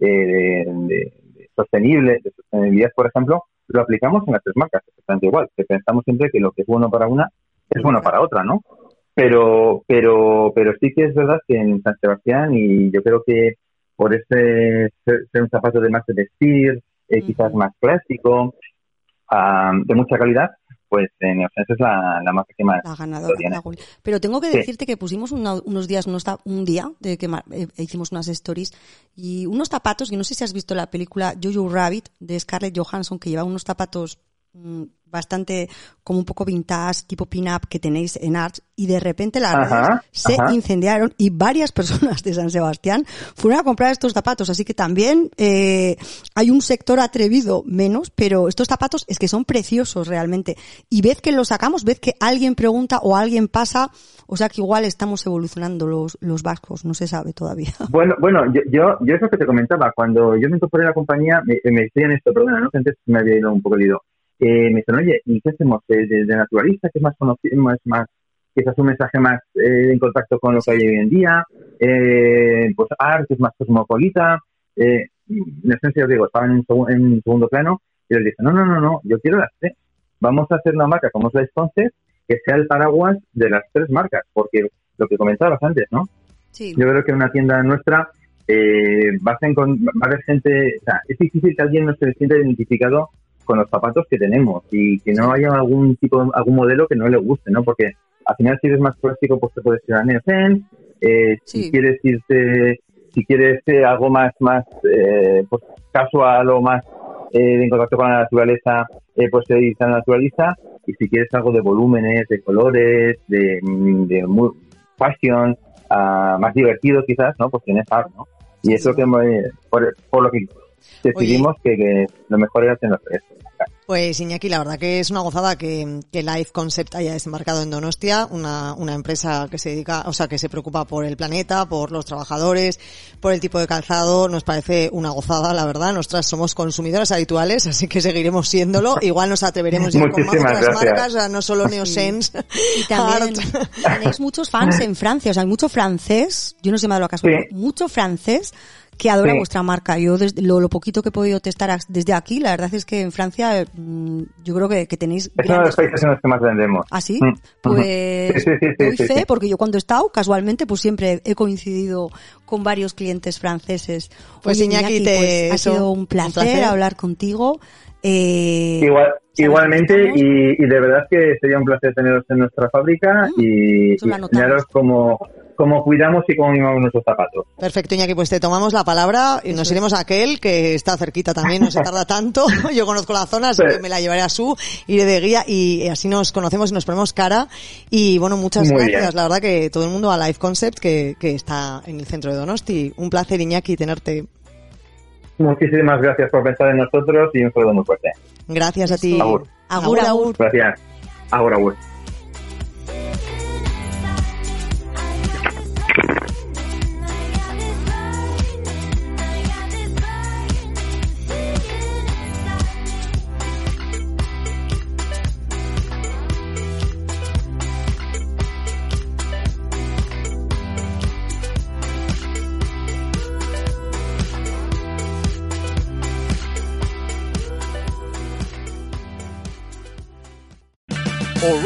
[SPEAKER 5] eh, de, de- de sostenible, de sostenibilidad, por ejemplo, lo aplicamos en las tres marcas exactamente igual. Que pensamos siempre que lo que es bueno para una es bueno para otra, ¿no? Pero, pero, pero sí que es verdad que en San Sebastián, y yo creo que por ese ser, ser un zapato de más de vestir, eh, quizás más clásico, ah, de mucha calidad, pues en Neosense es la, la marca que más
[SPEAKER 1] La ganadora. la. Pero tengo que
[SPEAKER 5] Sí.
[SPEAKER 1] decirte que pusimos una- unos días, unos ta- un día, de que eh, hicimos unas stories, y unos zapatos, y no sé si has visto la película Jojo Rabbit de Scarlett Johansson, que lleva unos zapatos bastante como un poco vintage, tipo pin-up que tenéis en Arts, y de repente las
[SPEAKER 5] Ajá,
[SPEAKER 1] redes se
[SPEAKER 5] ajá.
[SPEAKER 1] incendiaron y varias personas de San Sebastián fueron a comprar estos zapatos. Así que también eh, hay un sector atrevido menos, pero estos zapatos es que son preciosos realmente. Y ved que los sacamos, ved que alguien pregunta o alguien pasa, o sea que igual estamos evolucionando los, los vascos, no se sabe todavía.
[SPEAKER 5] Bueno, bueno, yo, yo, yo es lo que te comentaba. Cuando yo me incorporé a la compañía, me, me decían esto, perdona, ¿no? antes me había ido un poco el. Eh, me dicen, oye, ¿y qué hacemos? De, de naturalista, que es más conocido, más, más, quizás un mensaje más eh, en contacto con lo que hay hoy en día, eh, pues art, que es más cosmopolita. Eh, en esencia, os digo, estaban en, un segundo plano y les dije, no, no, no, no, yo quiero las tres. Vamos a hacer una marca como es la Concept que sea el paraguas de las tres marcas, porque lo que comentabas antes, ¿no?
[SPEAKER 1] Sí.
[SPEAKER 5] Yo creo que en una tienda nuestra eh, vas a va a haber gente, o sea, es difícil que alguien no se sienta identificado con los zapatos que tenemos y que no haya algún tipo, algún modelo que no le guste, ¿no? Porque al final si eres más clásico, pues te puedes ir a Neosen, eh,
[SPEAKER 1] Sí.
[SPEAKER 5] si quieres irte, si quieres eh, algo más, más, eh, pues casual o más eh, en contacto con la naturaleza, eh, pues te irte a la naturaleza y si quieres algo de volúmenes, de colores, de, mm, de mu- fashion, ah, más divertido quizás, ¿no? Pues tienes art, ¿no? Y es lo que, me- por, por lo que decidimos que, que lo mejor era tener tres.
[SPEAKER 2] Pues Iñaki, la verdad que es una gozada que, que Life Concept haya desembarcado en Donostia, una, una empresa que se dedica, o sea, que se preocupa por el planeta, por los trabajadores, por el tipo de calzado. Nos parece una gozada, la verdad. Nosotras somos consumidoras habituales, así que seguiremos siéndolo. Igual nos atreveremos ya con más
[SPEAKER 5] Muchísimas
[SPEAKER 2] otras
[SPEAKER 5] gracias.
[SPEAKER 2] marcas, o sea, no solo Neosense.
[SPEAKER 1] Y también tenéis muchos fans en Francia, o sea, hay mucho francés, yo no sé me ha dado caso,
[SPEAKER 5] Sí.
[SPEAKER 1] pero mucho francés que adora
[SPEAKER 5] Sí.
[SPEAKER 1] vuestra marca. Yo desde lo, lo poquito que he podido testar desde aquí, la verdad es que en Francia mm, yo creo que, que tenéis
[SPEAKER 5] Es uno de los países en los que más vendemos.
[SPEAKER 1] ¿Ah, sí?
[SPEAKER 5] Mm,
[SPEAKER 1] Pues.
[SPEAKER 5] Sí, sí, sí, sí,
[SPEAKER 1] doy
[SPEAKER 5] sí,
[SPEAKER 1] fe,
[SPEAKER 5] sí.
[SPEAKER 1] porque yo cuando he estado, casualmente, pues siempre he coincidido con varios clientes franceses.
[SPEAKER 2] Pues,
[SPEAKER 1] Oye,
[SPEAKER 2] Iñaki, te-
[SPEAKER 1] pues, ha
[SPEAKER 2] eso,
[SPEAKER 1] sido un placer. hablar contigo. Eh,
[SPEAKER 5] Igual,
[SPEAKER 1] ¿sabes
[SPEAKER 5] igualmente, y, y de verdad que sería un placer teneros en nuestra fábrica
[SPEAKER 1] Mm,
[SPEAKER 5] y, y cómo, cómo cuidamos y cómo mimamos nuestros zapatos.
[SPEAKER 2] Perfecto, Iñaki, pues te tomamos la palabra y nos iremos a aquel que está cerquita también, no se tarda tanto. Yo conozco la zona, así
[SPEAKER 5] Sí.
[SPEAKER 2] que me la llevaré a su, iré de guía y así nos conocemos y nos ponemos cara. Y bueno, muchas
[SPEAKER 5] Muy
[SPEAKER 2] gracias.
[SPEAKER 5] bien.
[SPEAKER 2] La verdad que todo el mundo a Life Concept que, que está en el centro de Donosti. Un placer, Iñaki, tenerte.
[SPEAKER 5] Muchísimas gracias por pensar en nosotros y un saludo muy fuerte.
[SPEAKER 2] Gracias a ti.
[SPEAKER 5] Agur.
[SPEAKER 1] Agur, agur.
[SPEAKER 5] Gracias. Ahora, agur.